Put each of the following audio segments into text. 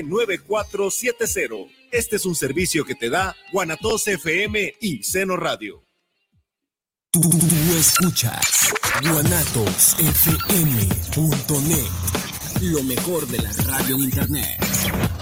809-577-9470. Este es un servicio que te da Guanatos FM y Seno Radio. Tú, escuchas guanatosfm.net, lo mejor de la radio en internet.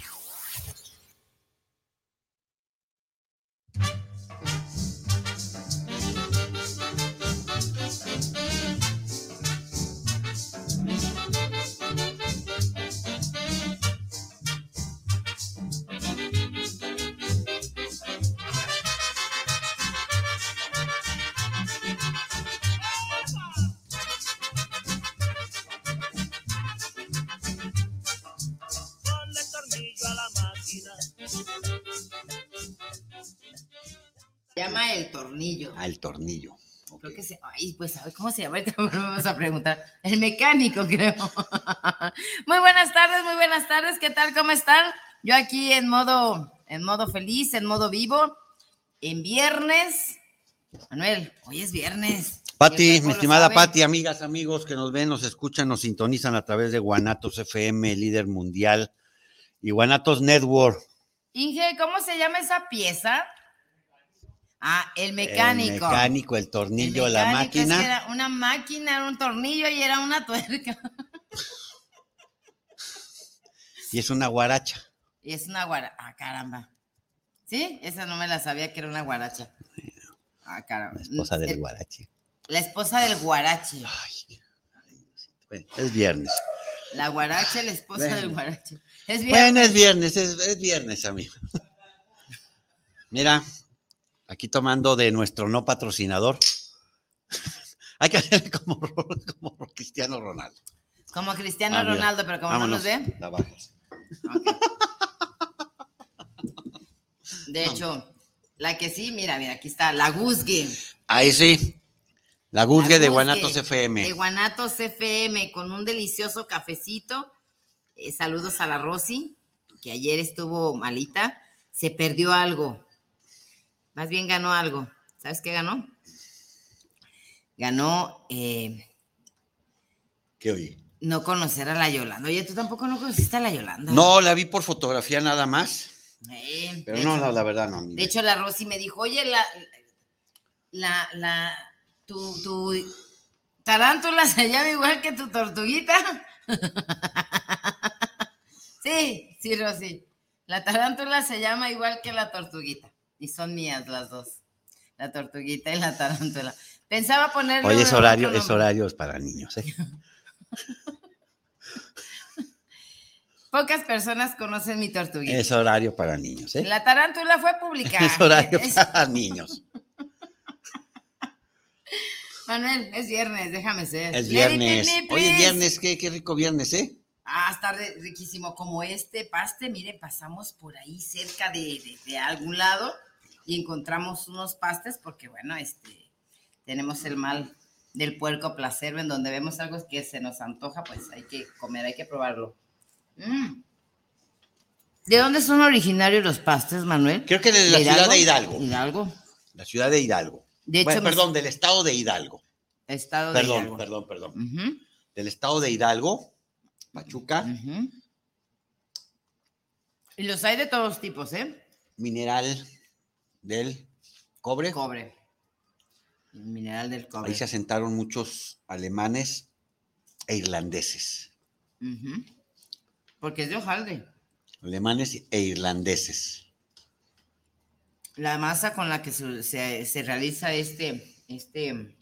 Creo que se, ay, pues, ¿cómo se llama? vamos a preguntar. El mecánico, creo. muy buenas tardes, muy buenas tardes. ¿Qué tal? ¿Cómo están? Yo aquí en modo, en modo feliz, en modo vivo, en viernes. Manuel, hoy es viernes. Pati, mi estimada Pati, amigas, amigos que nos ven, nos escuchan, nos sintonizan a través de Guanatos FM, líder mundial, y Guanatos Network. Inge, ¿cómo se llama esa pieza? Ah, el mecánico. El mecánico, el tornillo, la máquina. era una máquina, era un tornillo y era una tuerca. y es una guaracha. Y es una guaracha. Ah, caramba. ¿Sí? Esa no me la sabía que era una guaracha. Ah, caramba. La esposa del guarache. La esposa del guarache. Ay, es viernes. La guarache, la esposa del guarache. Es viernes. Bueno, es viernes, es, es viernes, amigo. Mira, Aquí tomando de nuestro no patrocinador. Hay que hacer como, Cristiano Ronaldo. Como Cristiano ah, Ronaldo, pero como no nos ve. La bajas. De hecho, la que sí, mira, mira, aquí está, la Guzgue. Ahí sí. La Guzgue, de Guanatos FM. De Guanatos FM, con un delicioso cafecito. Eh, saludos a la Rosy, que ayer estuvo malita. Se perdió algo. Más bien ganó algo. ¿Sabes qué ganó? Ganó. Eh, ¿Qué oye? No conocer a la Yolanda. Oye, tú tampoco no conociste a la Yolanda. No, la vi por fotografía nada más. pero no, la, verdad no. De hecho, la Rosy me dijo, oye, la, la, la, tu, tu tarántula se llama igual que tu tortuguita. sí, sí, Rosy. La tarántula se llama igual que la tortuguita y son mías las dos, la tortuguita y la tarántula. Pensaba ponerle... Oye, es horario, es horarios para niños, ¿eh? Pocas personas conocen mi tortuguita. Es horario para niños, ¿eh? La tarántula fue publicada. Es horario para niños. Manuel, es viernes, déjame ser. Es viernes. Oye, viernes, qué, qué rico viernes, ¿eh? Ah, está riquísimo como este paste. Miren, pasamos por ahí cerca de, de algún lado y encontramos unos pastes porque, bueno, este, tenemos el mal del puerco placer, en donde vemos algo que se nos antoja, pues hay que comer, hay que probarlo. Mm. ¿De dónde son originarios los pastes, Manuel? Creo que de la ciudad de Hidalgo. Hidalgo. La ciudad de Hidalgo. De hecho, perdón, del estado de Hidalgo. Estado de Hidalgo. Perdón, perdón, perdón. Del estado de Hidalgo, Pachuca. Y los hay de todos tipos, ¿eh? Mineral del cobre. Cobre. mineral del cobre. Ahí se asentaron muchos alemanes e irlandeses. Porque es de hojaldre. Alemanes e irlandeses. La masa con la que se, realiza este, este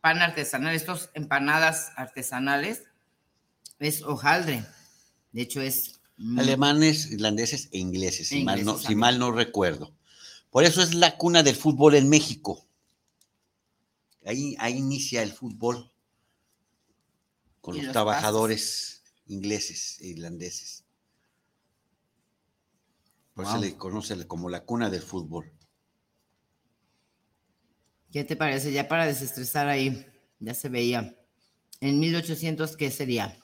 pan artesanal, estas empanadas artesanales, es hojaldre. De hecho, es. Alemanes, irlandeses e ingleses, si, mal no, si mal no recuerdo. Por eso es la cuna del fútbol en México. Ahí, ahí inicia el fútbol con los, trabajadores ingleses e irlandeses. Por eso se le conoce como la cuna del fútbol. ¿Qué te parece? Ya para desestresar ahí, ya se veía. En 1800, ¿qué sería?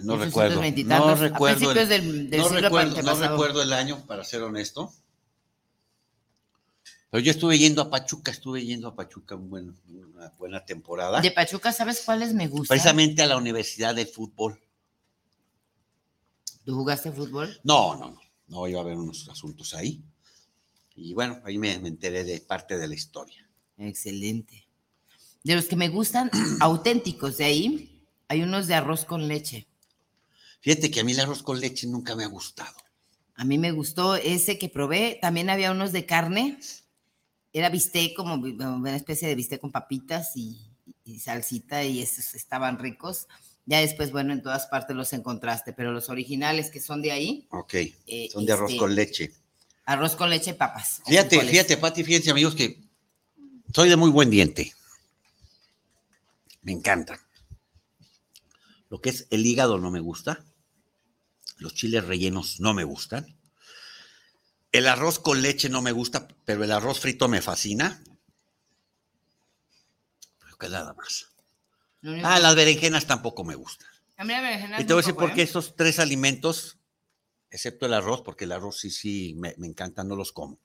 No recuerdo. No recuerdo. El, del, no, recuerdo no recuerdo el año, para ser honesto. Pero yo estuve yendo a Pachuca, estuve yendo a Pachuca una buena temporada. De Pachuca, ¿sabes cuáles me gustan? Precisamente a la Universidad de Fútbol. ¿Tú jugaste fútbol? No, no, no. No iba a haber unos asuntos ahí. Y bueno, ahí me, enteré de parte de la historia. Excelente. De los que me gustan auténticos de ahí, hay unos de arroz con leche. Fíjate que a mí el arroz con leche nunca me ha gustado. A mí me gustó ese que probé. También había unos de carne. Era bistec, como una especie de bistec con papitas y, y salsita, y esos estaban ricos. Ya después, bueno, en todas partes los encontraste, pero los originales que son de ahí. Ok, eh, son de arroz este, con leche. Arroz con leche y papas. Fíjate, fíjate, Pati, fíjense, amigos, que soy de muy buen diente. Me encanta. Lo que es el hígado no me gusta. Los chiles rellenos no me gustan. El arroz con leche no me gusta, pero el arroz frito me fascina. Pero que nada más. Ah, las berenjenas tampoco me gustan. A mí las berenjenas Y te voy a decir por qué esos tres alimentos, excepto el arroz, porque el arroz sí, sí, me, me encanta, no los como.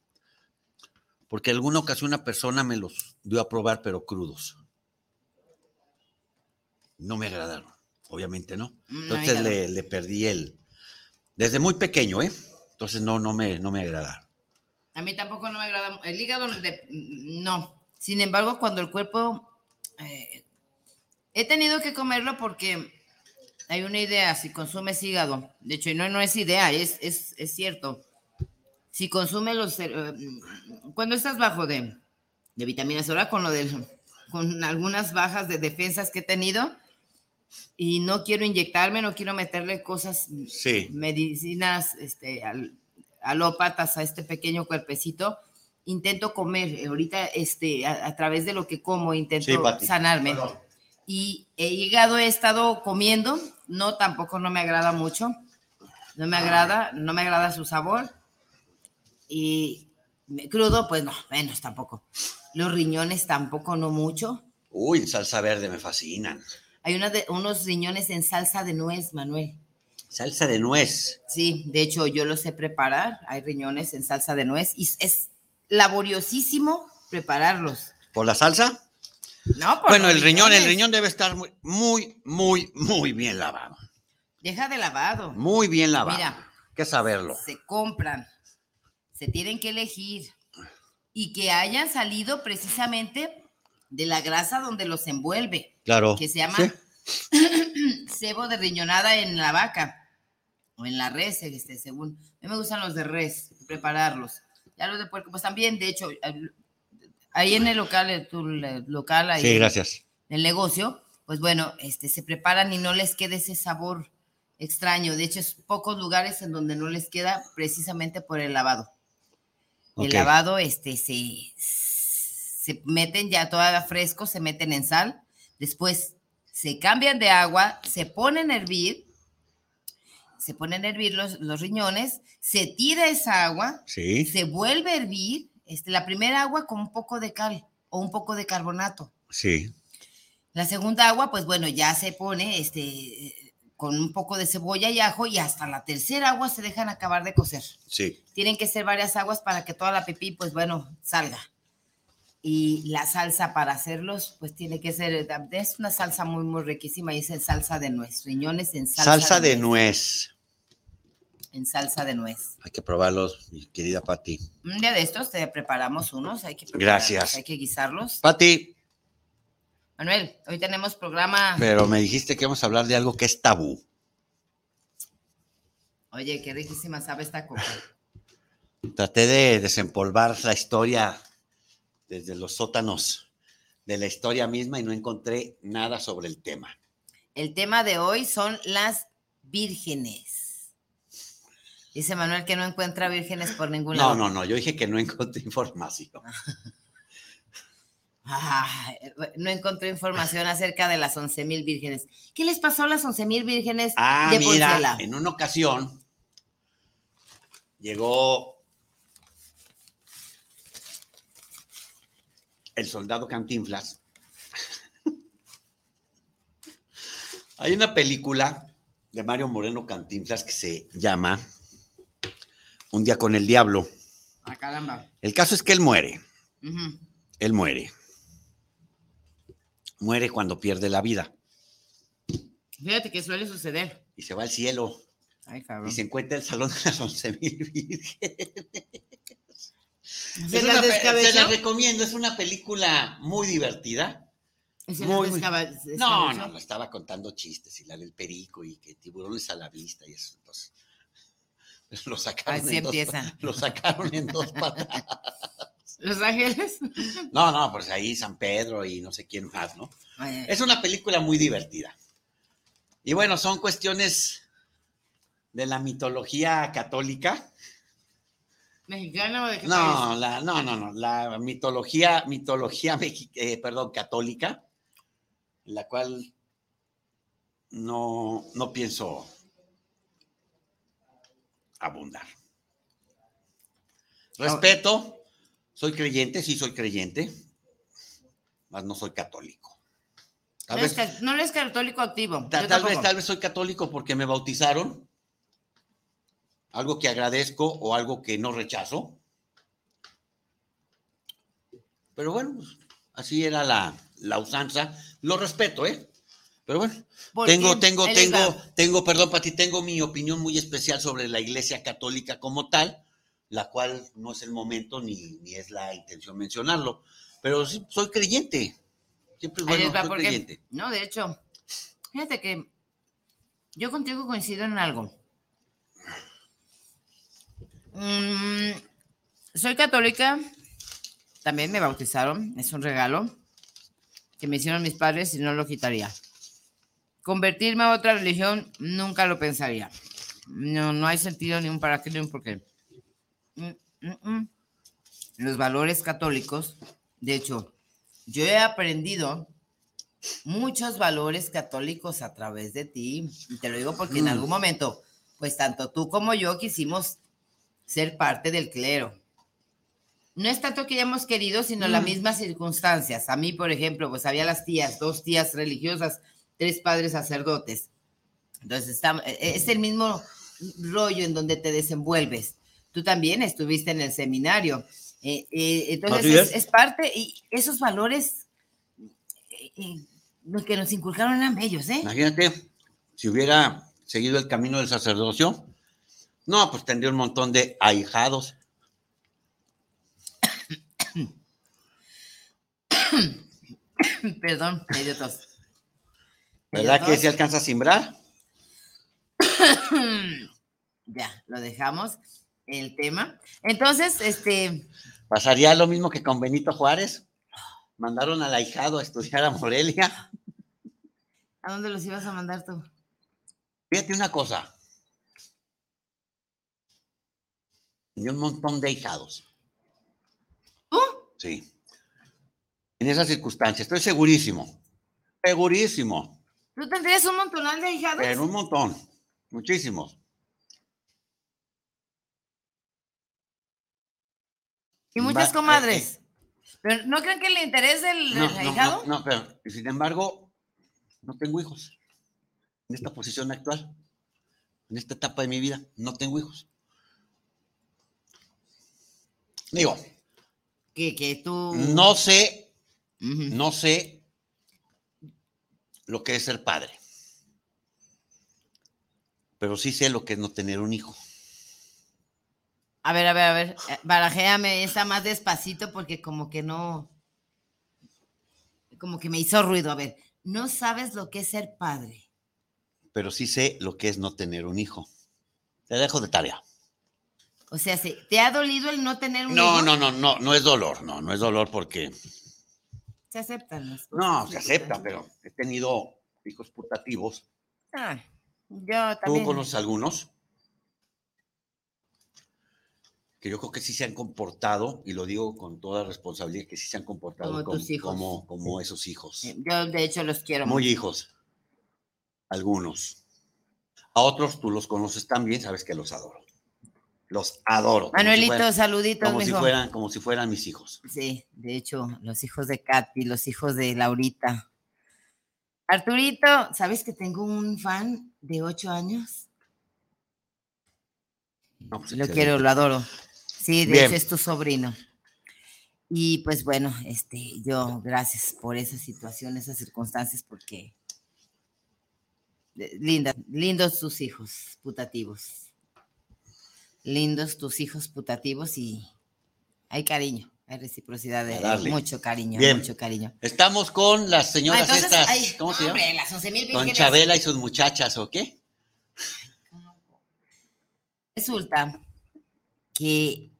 Porque alguna ocasión una persona me los dio a probar, pero crudos. No me agradaron, obviamente no. Mm, Entonces le, le, perdí el. Desde muy pequeño, ¿eh? Entonces no, no, me, no me agrada. A mí tampoco no me agrada. El hígado, no. Sin embargo, cuando el cuerpo eh, He tenido que comerlo porque hay una idea, si consumes hígado, de hecho, no, no es idea, es, es, es cierto. Si consumes los... Eh, cuando estás bajo de, de vitaminas, ahora con lo de, con algunas bajas de defensas que he tenido, y no quiero inyectarme, no quiero meterle cosas, medicinas este, al, alópatas a este pequeño cuerpecito, intento comer, ahorita este, a, través de lo que como, intento sanarme y he llegado, he estado comiendo, no, tampoco no me agrada mucho, no me agrada, no me agrada su sabor y crudo, pues no, menos tampoco. Los riñones tampoco, no mucho. Uy, salsa verde me fascinan. Hay de, unos riñones en salsa de nuez, Manuel. Salsa de nuez. Sí, de hecho yo los sé preparar. Hay riñones en salsa de nuez y es laboriosísimo prepararlos. ¿Por la salsa? No, bueno, el riñón, el riñón debe estar muy, muy, muy, muy bien lavado. Deja de lavado. Muy bien lavado. Mira, que saberlo. Se compran, se tienen que elegir y que hayan salido precisamente de la grasa donde los envuelve. Claro. Que se llama cebo de riñonada en la vaca o en la res, este, según. A mí me gustan los de res, prepararlos. Ya los de puerco, pues también, de hecho, ahí en el local, tu local, ahí sí, gracias. En el negocio, pues bueno, este, se preparan y no les queda ese sabor extraño. De hecho, es pocos lugares en donde no les queda precisamente por el lavado. El lavado, este, se, se meten ya todavía frescos, se meten en sal, después se cambian de agua, se ponen a hervir, se ponen a hervir los, los riñones, se tira esa agua, se vuelve a hervir este, la primera agua con un poco de cal o un poco de carbonato. Sí. La segunda agua, pues bueno, ya se pone este, con un poco de cebolla y ajo y hasta la tercera agua se dejan acabar de cocer. Sí. Tienen que ser varias aguas para que toda la pipí, pues bueno, salga. Y la salsa para hacerlos, pues tiene que ser, es una salsa muy, muy riquísima y es en salsa de nuez, riñones en salsa, salsa de, nuez en salsa de nuez. Hay que probarlos, mi querida Patti. Un día de estos te preparamos unos, hay que Gracias. Hay que guisarlos. Patti. Manuel, hoy tenemos programa. Pero me dijiste que vamos a hablar de algo que es tabú. Oye, qué riquísima sabe esta coca. Traté de desempolvar la historia desde los sótanos de la historia misma y no encontré nada sobre el tema. El tema de hoy son las vírgenes. Dice Manuel que no encuentra vírgenes por ningún lado. No, no, no, yo dije que no encontré información. no encontré información acerca de las 11 mil vírgenes. ¿Qué les pasó a las 11 mil vírgenes ah, de mira, En una ocasión llegó el soldado Cantinflas. Hay una película de Mario Moreno Cantinflas que se llama Un día con el diablo. Ah, caramba. El caso es que él muere. Él muere. Muere cuando pierde la vida Fíjate que suele suceder. y se va al cielo Ay, cabrón. y se encuentra el salón de las once mil vírgenes. ¿Se Es la se recomiendo, es una película muy divertida. ¿Se muy, la muy- descaba- No, no, no, estaba contando chistes y la del perico y que tiburones a la vista y eso. Entonces, lo sacaron, Así en dos, empieza. lo sacaron en dos patas. ¿Los Ángeles? No, no, pues ahí San Pedro y no sé quién más, ¿no? Ay, Es una película muy divertida. Y bueno, son cuestiones de la mitología católica. ¿Mexicana o de qué No, la, no, no, no, la mitología, mitología, eh, perdón, católica, la cual no, no pienso abundar. Respeto, soy creyente, sí soy creyente, mas no soy católico. Tal país? vez, No, eres, ca- no eres católico activo. ta- tal vez, tal vez soy católico porque me bautizaron, algo que agradezco o algo que no rechazo. Pero bueno, pues, así era la, la usanza. Lo respeto, ¿eh? Pero bueno, Porque tengo, tengo, tengo, va. tengo, perdón, Pati, tengo mi opinión muy especial sobre la Iglesia Católica como tal, la cual no es el momento ni, ni es la intención mencionarlo. Pero sí, soy creyente. Siempre bueno, va, soy creyente. No, de hecho, fíjate que yo contigo coincido en algo. Mm, soy católica, también me bautizaron, es un regalo que me hicieron mis padres y no lo quitaría. Convertirme a otra religión nunca lo pensaría. No, no hay sentido ni un para qué ni un por qué. Mm, mm. Los valores católicos, de hecho, yo he aprendido muchos valores católicos a través de ti. Y te lo digo porque en algún momento, pues tanto tú como yo quisimos ser parte del clero. No es tanto que hayamos querido, sino las Mm. mismas circunstancias. A mí, por ejemplo, pues había las tías, dos tías religiosas, tres padres sacerdotes. Entonces, está- e- es el mismo rollo en donde te desenvuelves. Tú también estuviste en el seminario. Eh, eh, entonces, es, parte, y esos valores eh, eh, los que nos inculcaron eran bellos, ¿eh? Imagínate, si hubiera seguido el camino del sacerdocio, no, pues tendría un montón de ahijados. Perdón, dio ¿Verdad que se alcanza a simbrar? Ya, lo dejamos el tema. Entonces, este, ¿Pasaría lo mismo que con Benito Juárez? Mandaron al ahijado a estudiar a Morelia. ¿a dónde los ibas a mandar tú? Fíjate una cosa. Tenía un montón de ahijados. ¿Tú? Sí. En esas circunstancias, estoy segurísimo. Segurísimo. ¿Tú tendrías un montonal de hijados? Pero un montón. Muchísimos. y muchas Va- comadres. eh, ¿Pero no creen que el interés del, No, no, ahijado? no, no, pero sin embargo, no tengo hijos. En esta posición actual, en esta etapa de mi vida, no tengo hijos. Digo, Que, que tú... no sé, no sé lo que es ser padre. Pero sí sé lo que es no tener un hijo. A ver, a ver, a ver, eh, barajéame esa más despacito porque como que no... Como que me hizo ruido. A ver, no sabes lo que es ser padre. Pero sí sé lo que es no tener un hijo. Te dejo de tarea. O sea, ¿se- ¿te ha dolido el no tener un No, hijo? no, no, no, no es dolor, no, no es dolor porque Se aceptan las cosas. no, se acepta, pero he tenido hijos putativos. Ah, yo ¿Tú también. conoces algunos? Que yo creo que sí se han comportado, y lo digo con toda responsabilidad, que sí se han comportado Como como, tus hijos. como, como esos hijos. Eh, Yo, de hecho, los quiero Muy mucho. hijos. Algunos. A otros tú los conoces también, sabes que los adoro. Los adoro. como si Manuelito, fueran- saluditos, como si fueran, como si fueran mis hijos. Sí, de hecho, los hijos de Katy, los hijos de Laurita. Arturito, ¿sabes que tengo un fan de ocho años? Pues, lo quiero, lo adoro. Sí, de hecho es tu sobrino. Y pues bueno, este, yo gracias por esa situación, esas circunstancias, porque linda, lindos tus hijos putativos. Lindos tus hijos putativos y hay cariño, hay reciprocidad, de, mucho cariño, mucho cariño. Estamos con las señoras estas, ¿cómo se llama? con Chabela y sus muchachas, ¿o qué? Resulta que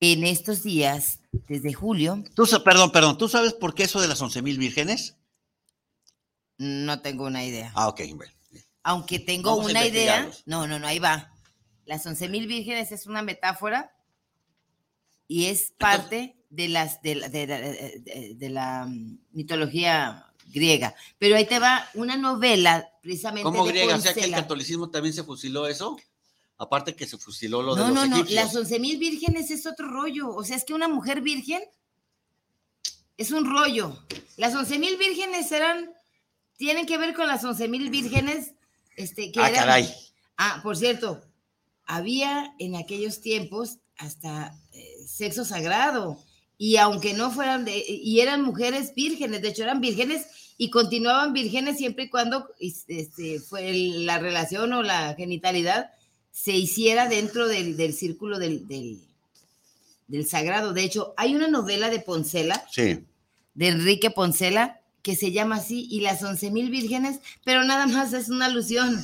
en estos días, desde julio. Tú, perdón, perdón, ¿tú sabes por qué eso de las once mil vírgenes? No tengo una idea. Ah, ok, bueno. Aunque tengo una idea. No, no, no, ahí va. Las once mil vírgenes es una metáfora y es parte de, las, de, la mm, mitología griega. Pero ahí te va una novela precisamente. ¿Cómo griega? O sea que el catolicismo también se fusiló eso. Aparte que se fusiló lo de no, los no, No, no, las once mil vírgenes es otro rollo. O sea, es que una mujer virgen es un rollo. Las once mil vírgenes eran, tienen que ver con las once mil vírgenes, este, que ah, caray. Ah, por cierto, había en aquellos tiempos hasta eh, sexo sagrado. Y aunque no fueran de, y eran mujeres vírgenes, de hecho eran vírgenes y continuaban vírgenes siempre y cuando este, fue la relación o la genitalidad se hiciera dentro del, círculo del, del, sagrado. De hecho, hay una novela de Poncela, sí. de Enrique Poncela, que se llama así, y las once mil vírgenes, pero nada más es una alusión.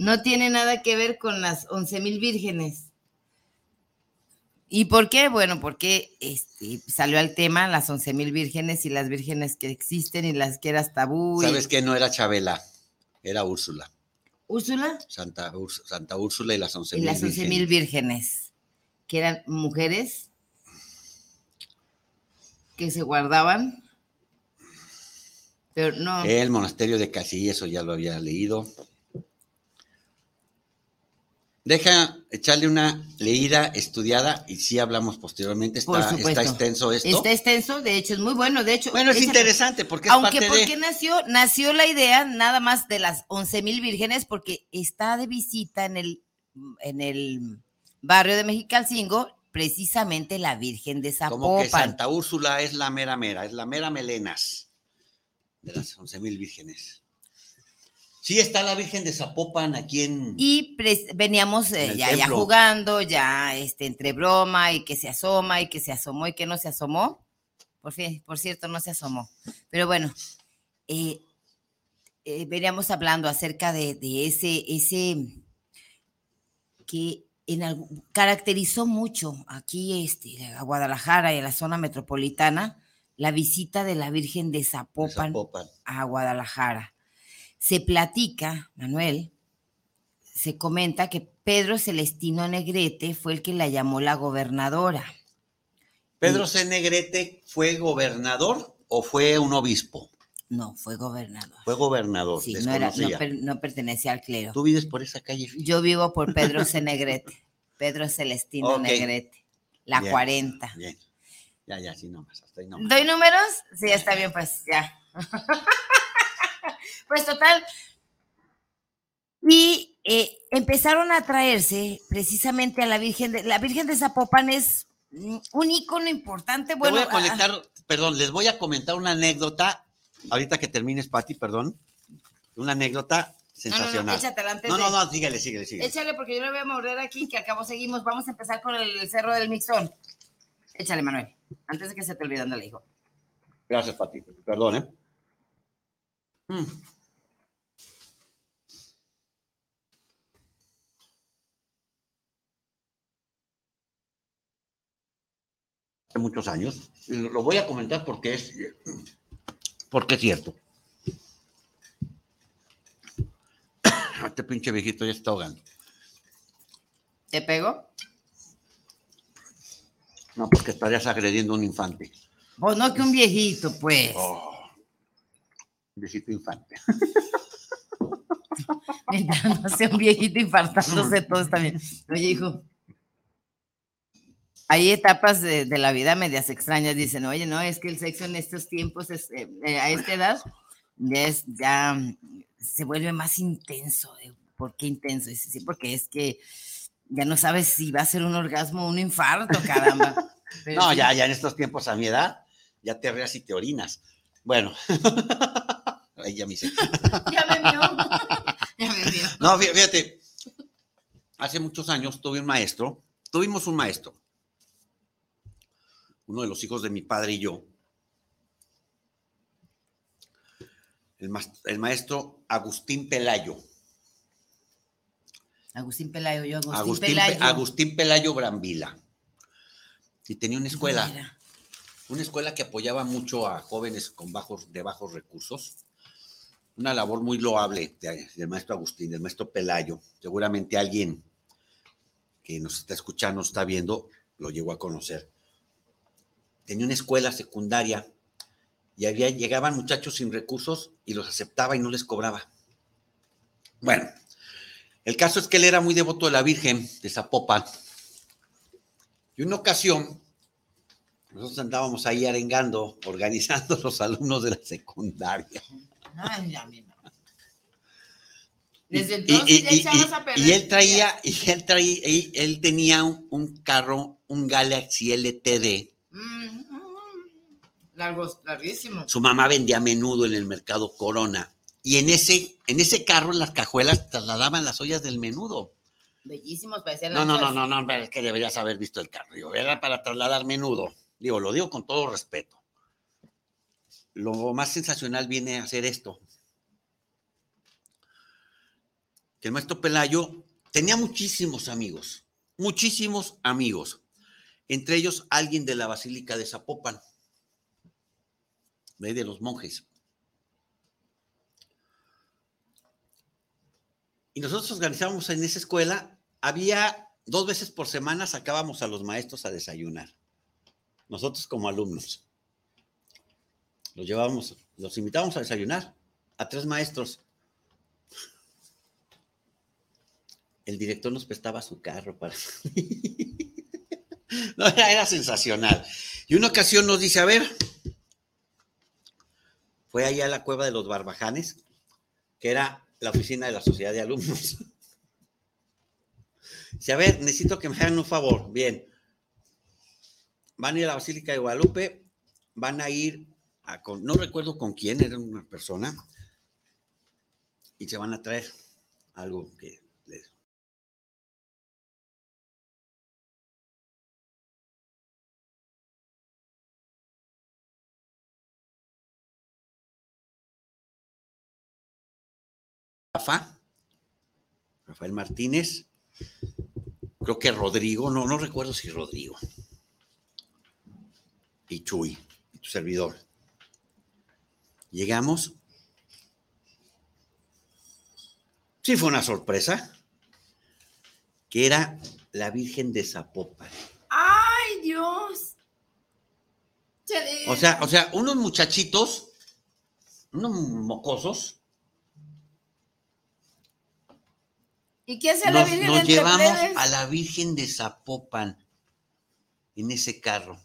No tiene nada que ver con las once mil vírgenes. ¿Y por qué? Bueno, porque este, salió al tema las once mil vírgenes y las vírgenes que existen y las que eras tabú. ¿Sabes que no era Chabela? Era Úrsula. Úrsula. Santa, Santa Úrsula y las once mil. Y las once mil vírgenes, que eran mujeres que se guardaban, pero no. El monasterio de Casí, eso ya lo había leído. Deja echarle una leída, estudiada, y sí hablamos posteriormente. Está, está extenso esto. Está extenso, de hecho, es muy bueno. De hecho, bueno, es interesante porque es Aunque, ¿por qué nació? Nació la idea nada más de las once mil vírgenes, porque está de visita en el, en el barrio de Mexicalcingo, precisamente la Virgen de Zapopan. Como que Santa Úrsula es la mera mera, es la mera melenas de las once mil vírgenes. Sí, está la Virgen de Zapopan aquí en. Y veníamos eh, ya, ya, jugando, ya este, entre broma y que se asoma y que se asomó y que no se asomó. Por, fin, por cierto, no se asomó. Pero bueno, eh, eh, veníamos hablando acerca de, ese, ese que en caracterizó mucho aquí este, a Guadalajara y a la zona metropolitana la visita de la Virgen de Zapopan. a Guadalajara se platica, Manuel, se comenta que Pedro Celestino Negrete fue el que la llamó la gobernadora. ¿Pedro C. Negrete fue gobernador o fue un obispo? No, fue gobernador. Fue gobernador. Sí, no, era, no, pertenecía al clero. ¿Tú vives por esa calle? Yo vivo por Pedro C. Negrete. Pedro Celestino Negrete. La 40. Bien. Ya, ya, sí, nomás. ¿Doy números? Sí, está bien, pues ya. Pues total. Y eh, empezaron a traerse precisamente a la Virgen de la Virgen de Zapopan es un ícono importante. Bueno, voy a conectar, perdón, les voy a comentar una anécdota, ahorita que termines, Pati, perdón, una anécdota sensacional. No, no, no, síguele, síguele, síguele. Échale, porque yo le voy a morder aquí, que acabo seguimos. Vamos a empezar con el, cerro del Mixón. Échale, Manuel, antes de que se te olvide, le hijo. Gracias, Pati, perdón, ¿eh? Mm. Muchos años. lo voy a comentar porque es, porque es cierto. Este pinche viejito ya está ahogando. ¿Te pego? No, porque estarías agrediendo a un infante. Pues no que un viejito, pues. Oh, viejito infante. no sea un viejito infartándose, todo está bien. Oye, hijo, hay etapas de, la vida medias extrañas. Dicen, oye, no, es que el sexo en estos tiempos, es, eh, eh, a esta edad, ya, es, ya se vuelve más intenso. ¿Por qué intenso? Sí, porque es que ya no sabes si va a ser un orgasmo o un infarto, caramba. no, ya, ya en estos tiempos a mi edad, ya te reas y te orinas. Bueno. Ahí ya me hice. ya me vio. ya me vio. No, fíjate, hace muchos años tuve un maestro, tuvimos un maestro, uno de los hijos de mi padre y yo, el, maestro Agustín Pelayo. Agustín Pelayo, yo Agustín, Pelayo. Agustín Pelayo Brambila. Y tenía una escuela, una escuela que apoyaba mucho a jóvenes con bajos, de bajos recursos. Una labor muy loable del maestro Agustín, del maestro Pelayo. Seguramente alguien que nos está escuchando, está viendo, lo llegó a conocer. Tenía una escuela secundaria y había, llegaban muchachos sin recursos y los aceptaba y no les cobraba. Bueno, el caso es que él era muy devoto de la Virgen de Zapopan. Y una ocasión, nosotros andábamos ahí arengando, organizando los alumnos de la secundaria. Ay, ya, Desde entonces y, ya echabas a perder. Y él traía, y él traía, él, tenía un, carro, un Galaxy LTD. Mm, larguísimo. Su mamá vendía a menudo en el mercado Corona. Y en ese, en ese carro, en las cajuelas, trasladaban las ollas del menudo. Bellísimos, parecían No, no, no, no, no, es que deberías haber visto el carro. Digo, era para trasladar menudo. Digo, lo digo con todo respeto. Lo más sensacional viene a ser esto. Que el maestro Pelayo tenía muchísimos amigos, muchísimos amigos. Entre ellos alguien de la Basílica de Zapopan de los monjes. Y nosotros organizábamos en esa escuela, había dos veces por semana sacábamos a los maestros a desayunar. Nosotros como alumnos. Los llevábamos, los invitábamos a desayunar a tres maestros. El director nos prestaba su carro para... no, era, sensacional. Y una ocasión nos dice, a ver, fue allá a la cueva de los barbajanes, que era la oficina de la sociedad de alumnos. Dice, a ver, necesito que me hagan un favor. Bien. Van a ir a la Basílica de Guadalupe, van a ir a, con, no recuerdo con quién, era una persona, y se van a traer algo que Rafa, Rafael Martínez, creo que Rodrigo, no, no recuerdo si Rodrigo, y Chuy, tu servidor. Llegamos. Sí, fue una sorpresa, que era la Virgen de Zapopan. ¡Ay, Dios! O sea, o sea, unos muchachitos, unos mocosos, ¿Y qué hace la Virgen Nos llevamos a la Virgen de Zapopan en ese carro.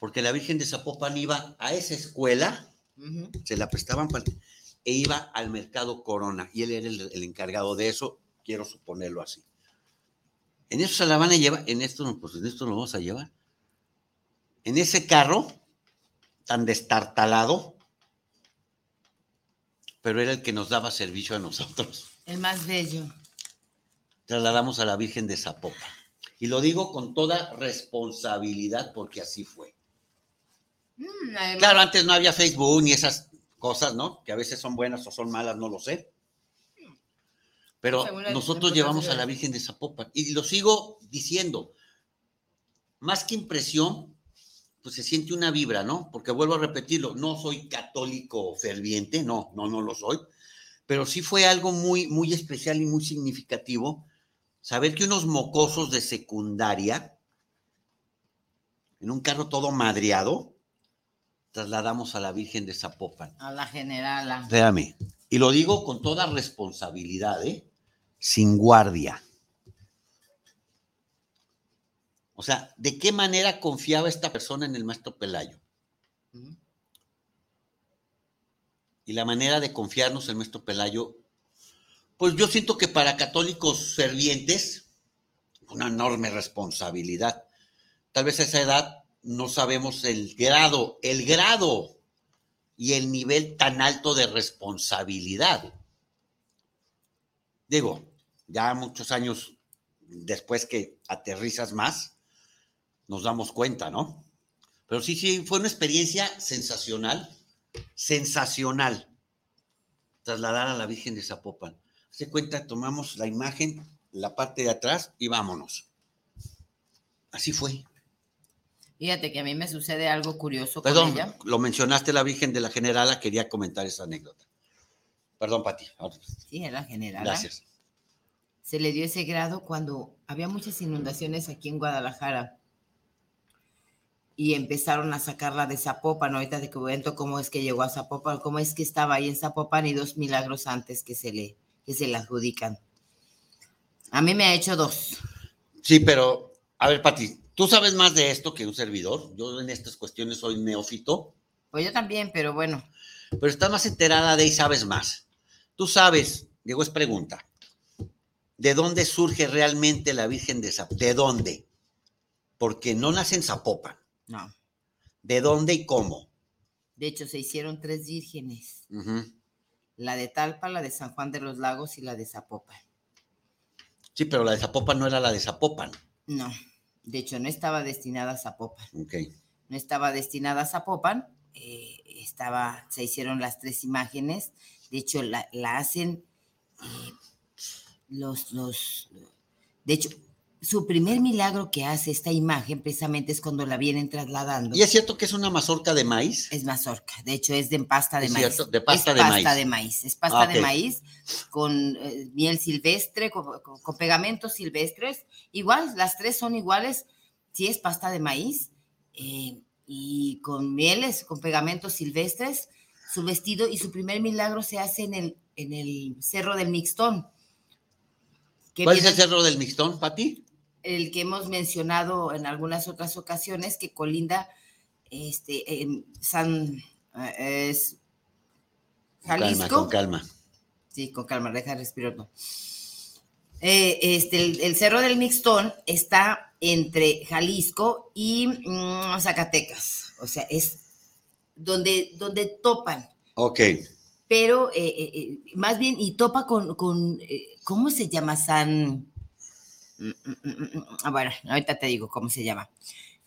Porque la Virgen de Zapopan iba a esa escuela, se la prestaban para, e iba al mercado Corona. Y él era el, encargado de eso, quiero suponerlo así. En eso se la van a llevar, en esto, pues en esto lo vamos a llevar. En ese carro, tan destartalado, pero era el que nos daba servicio a nosotros. El más bello. Trasladamos a la Virgen de Zapopan. Y lo digo con toda responsabilidad porque así fue. Mm, claro, antes no había Facebook ni esas cosas, ¿no? Que a veces son buenas o son malas, no lo sé. Pero nosotros llevamos a la Virgen de Zapopan. Y lo sigo diciendo. Más que impresión, pues se siente una vibra, ¿no? Porque vuelvo a repetirlo, no soy católico ferviente, no, no, no lo soy pero sí fue algo muy, muy especial y muy significativo saber que unos mocosos de secundaria, en un carro todo madreado, trasladamos a la Virgen de Zapopan. A la generala. Déjame. Y lo digo con toda responsabilidad, ¿eh? Sin guardia. O sea, ¿de qué manera confiaba esta persona en el maestro Pelayo? Y la manera de confiarnos en nuestro Pelayo, pues yo siento que para católicos fervientes, una enorme responsabilidad. Tal vez a esa edad no sabemos el grado, el grado y el nivel tan alto de responsabilidad. Digo, ya muchos años después que aterrizas más, nos damos cuenta, ¿no? Pero sí, sí, fue una experiencia sensacional, sensacional, trasladar a la Virgen de Zapopan. Se cuenta, tomamos la imagen, la parte de atrás y vámonos. Así fue. Fíjate que a mí me sucede algo curioso Perdón, con ella. lo mencionaste la Virgen de la Generala, quería comentar esa anécdota. Perdón, Pati. Sí, era general. Gracias. Se le dio ese grado cuando había muchas inundaciones aquí en Guadalajara y empezaron a sacarla de Zapopan. Ahorita te comento cómo es que llegó a Zapopan, cómo es que estaba ahí en Zapopan y dos milagros antes que se le, que se le adjudican. A mí me ha hecho dos. Sí, pero, a ver, Pati, tú sabes más de esto que un servidor. Yo en estas cuestiones soy neófito, Pues yo también, pero bueno, pero estás más enterada de y sabes más. Tú sabes, Diego, es pregunta. ¿De dónde surge realmente la Virgen de Zapopan? ¿De dónde? Porque no nace en Zapopan. No. ¿De dónde y cómo? De hecho, se hicieron tres vírgenes. La de Talpa, la de San Juan de los Lagos y la de Zapopan. Sí, pero la de Zapopan no era la de Zapopan. No, de hecho, no estaba destinada a Zapopan. Ok. no estaba destinada a Zapopan, eh, estaba, se hicieron las tres imágenes, de hecho la, la hacen eh, los, los, de hecho, su primer milagro que hace esta imagen precisamente es cuando la vienen trasladando. ¿Y es cierto que es una mazorca de maíz? Es mazorca, de hecho es de pasta de Es maíz. cierto, de pasta es de pasta maíz. de maíz. Es pasta Ah, de ok. maíz con eh, miel silvestre, con, con- con pegamentos silvestres. Igual, las tres son iguales. Sí, es pasta de maíz eh, y con mieles, con pegamentos silvestres. Su vestido y su primer milagro se hace en el, en el Cerro del Mixtón. ¿Cuál es viene- el cerro del Mixtón, Pati? El que hemos mencionado en algunas otras ocasiones, que colinda este, en San eh, es Con calma, Jalisco. con calma. Sí, con calma, deja respirar. Eh, este, el, el Cerro del Mixtón está entre Jalisco y mm, Zacatecas. O sea, es donde, donde topan. Ok. Pero eh, eh, eh, más bien, y topa con, con eh, ¿cómo se llama? San. Mm, mm, mm, mm, ah, bueno, ahorita te digo cómo se llama.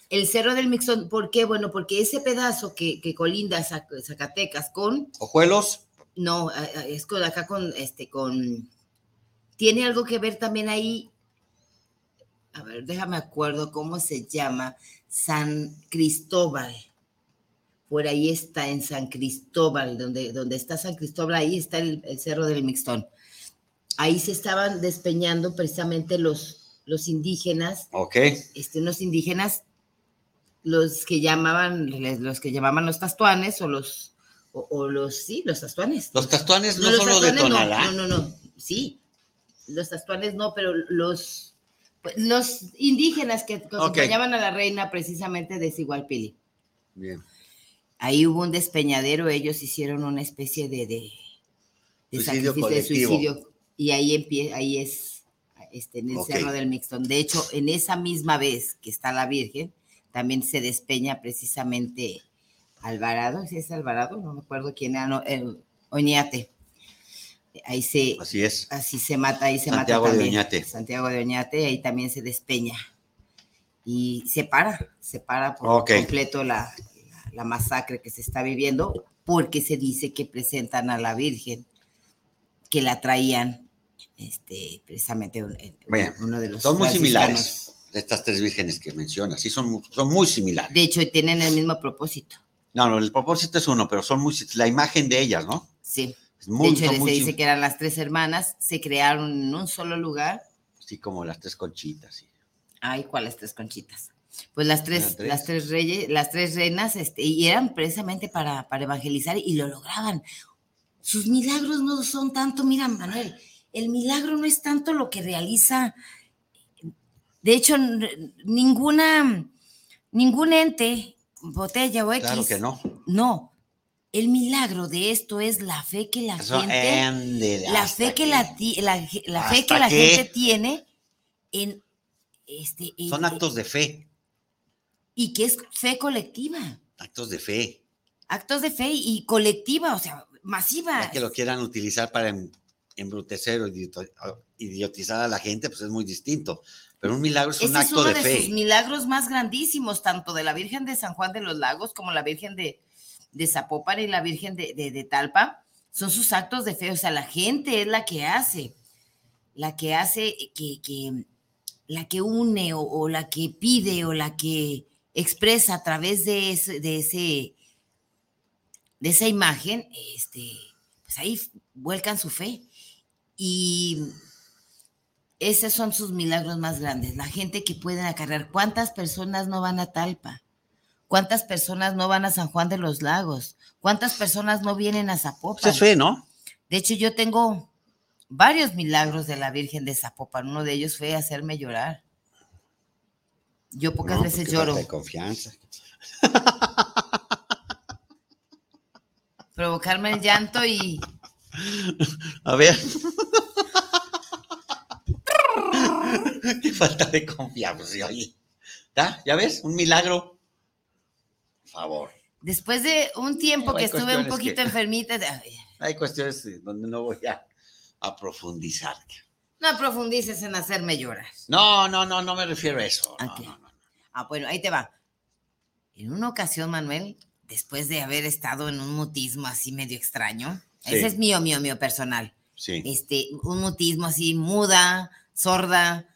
El Cerro del Mixtón, ¿por qué? Bueno, porque ese pedazo que, que colinda Zac- Zacatecas con Ojuelos. no, a- a- es con acá con este con tiene algo que ver también ahí. A ver, déjame acuerdo cómo se llama San Cristóbal. Por ahí está en San Cristóbal, donde, donde está San Cristóbal, ahí está el, el Cerro del Mixtón. Ahí se estaban despeñando precisamente los, los indígenas, Ok. este, unos indígenas, los que llamaban, los que llamaban los tastuanes o los, o, o los, sí, los tastuanes. Los tastuanes no, los solo de tastuanes no, Tonalá. No, no, no, sí. Los tastuanes no, pero los, pues, los indígenas que acompañaban a la reina precisamente de Sigualpili. Bien. Ahí hubo un despeñadero, ellos hicieron una especie de, de, de Suicidio sacrificio, de suicidio. Y ahí, empie- ahí es este, en el. Cerro del Mixtón. De hecho, en esa misma vez que está la Virgen, también se despeña precisamente Alvarado, ¿sí es Alvarado? No me acuerdo quién era, no, Oñate. Ahí se, Así es. así se mata, ahí se Santiago mata de también. Oñate. Santiago de Oñate, ahí también se despeña. Y se para, se para por completo la, la- la masacre que se está viviendo, porque se dice que presentan a la Virgen, que la traían, este, precisamente un- Bien. uno de los Son muy similares. Estas tres vírgenes que mencionas. Sí, son, son muy similares. De hecho, tienen el mismo propósito. No, no, el propósito es uno, pero son muy. La imagen de ellas, ¿no? Sí. Es muy, de hecho, se dice que eran las tres hermanas, se crearon en un solo lugar. Sí, como las tres conchitas. sí. Ay, ¿cuáles tres conchitas? Pues las tres, tres. las tres reyes, las tres reinas, este, y eran precisamente para, para evangelizar y lo lograban. Sus milagros no son tanto, mira, Manuel, el milagro no es tanto lo que realiza. De hecho, ninguna, ningún ente, botella o X. Claro que no. No. el milagro de esto es la fe que la gente, la fe que, la, la, fe que la gente tiene en este. Son actos de fe. Y que es fe colectiva. Actos de fe. Actos de fe y colectiva, o sea, masiva. que lo quieran utilizar para embrutecer o idiotizar a la gente, pues es muy distinto. Pero un milagro es un acto de, fe. Sus milagros más grandísimos, tanto de la Virgen de San Juan de los Lagos como la Virgen de, de Zapopan y la Virgen de, Talpa, son sus actos de fe. O sea, la gente es la que hace, la que hace que, que la que une o, la que pide o la que expresa a través de ese, de ese, de esa imagen, este, pues ahí vuelcan su fe. Y esos son sus milagros más grandes. La gente que pueden acarrear. ¿Cuántas personas no van a Talpa? ¿Cuántas personas no van a San Juan de los Lagos? ¿Cuántas personas no vienen a Zapopan? Eso es ¿no? De hecho, yo tengo varios milagros de la Virgen de Zapopan. Uno de ellos fue hacerme llorar. Yo pocas veces lloro. De confianza. Provocarme el llanto y. A ver. Qué falta de confianza, oye. ¿Ya ves? Un milagro. Por favor. Después de un tiempo que estuve un poquito enfermita. Hay cuestiones donde no voy a, profundizar. No profundices en hacerme llorar. No, no, no, no me refiero a eso. Ah, bueno, ahí te va. En una ocasión, Manuel, después de haber estado en un mutismo así medio extraño, ese es mío, mío, mío personal. Sí. Este, un mutismo así muda, sorda,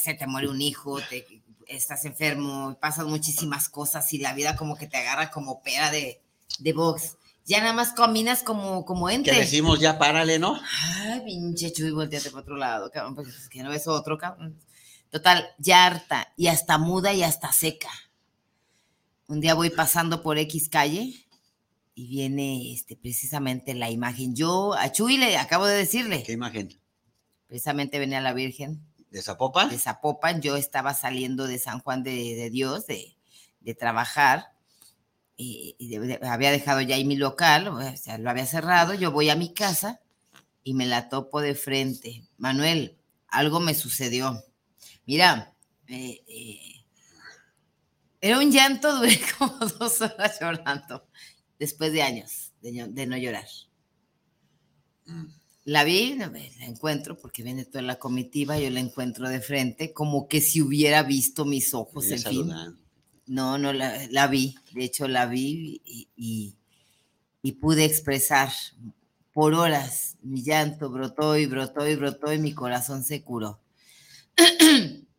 se te muere un hijo, te, estás enfermo, pasan muchísimas cosas y la vida como que te agarra como pera de, de box. Ya nada más caminas como, como ente. Que decimos ya párale, ¿no? Ay, pinche chuy, volteate para otro lado, cabrón, porque es que no ves otro, cabrón. Total, ya harta y hasta muda y hasta seca. Un día voy pasando por X calle y viene este, precisamente la imagen. Yo a Chuy le acabo de decirle. ¿Qué imagen? Precisamente venía la Virgen ¿De Zapopan? De Zapopan. Yo estaba saliendo de San Juan de, Dios, de, trabajar, y, había dejado ya ahí mi local, o sea, lo había cerrado. Yo voy a mi casa y me la topo de frente. Manuel, algo me sucedió. Mira, eh, eh, era un llanto, duré como dos horas llorando, después de años de, de no llorar. Mm. La vi, la encuentro, porque viene toda la comitiva, yo la encuentro de frente, como que si hubiera visto mis ojos, en fin. No, no, la, vi, de hecho la vi y, y, pude expresar por horas mi llanto, brotó y brotó y brotó y mi corazón se curó.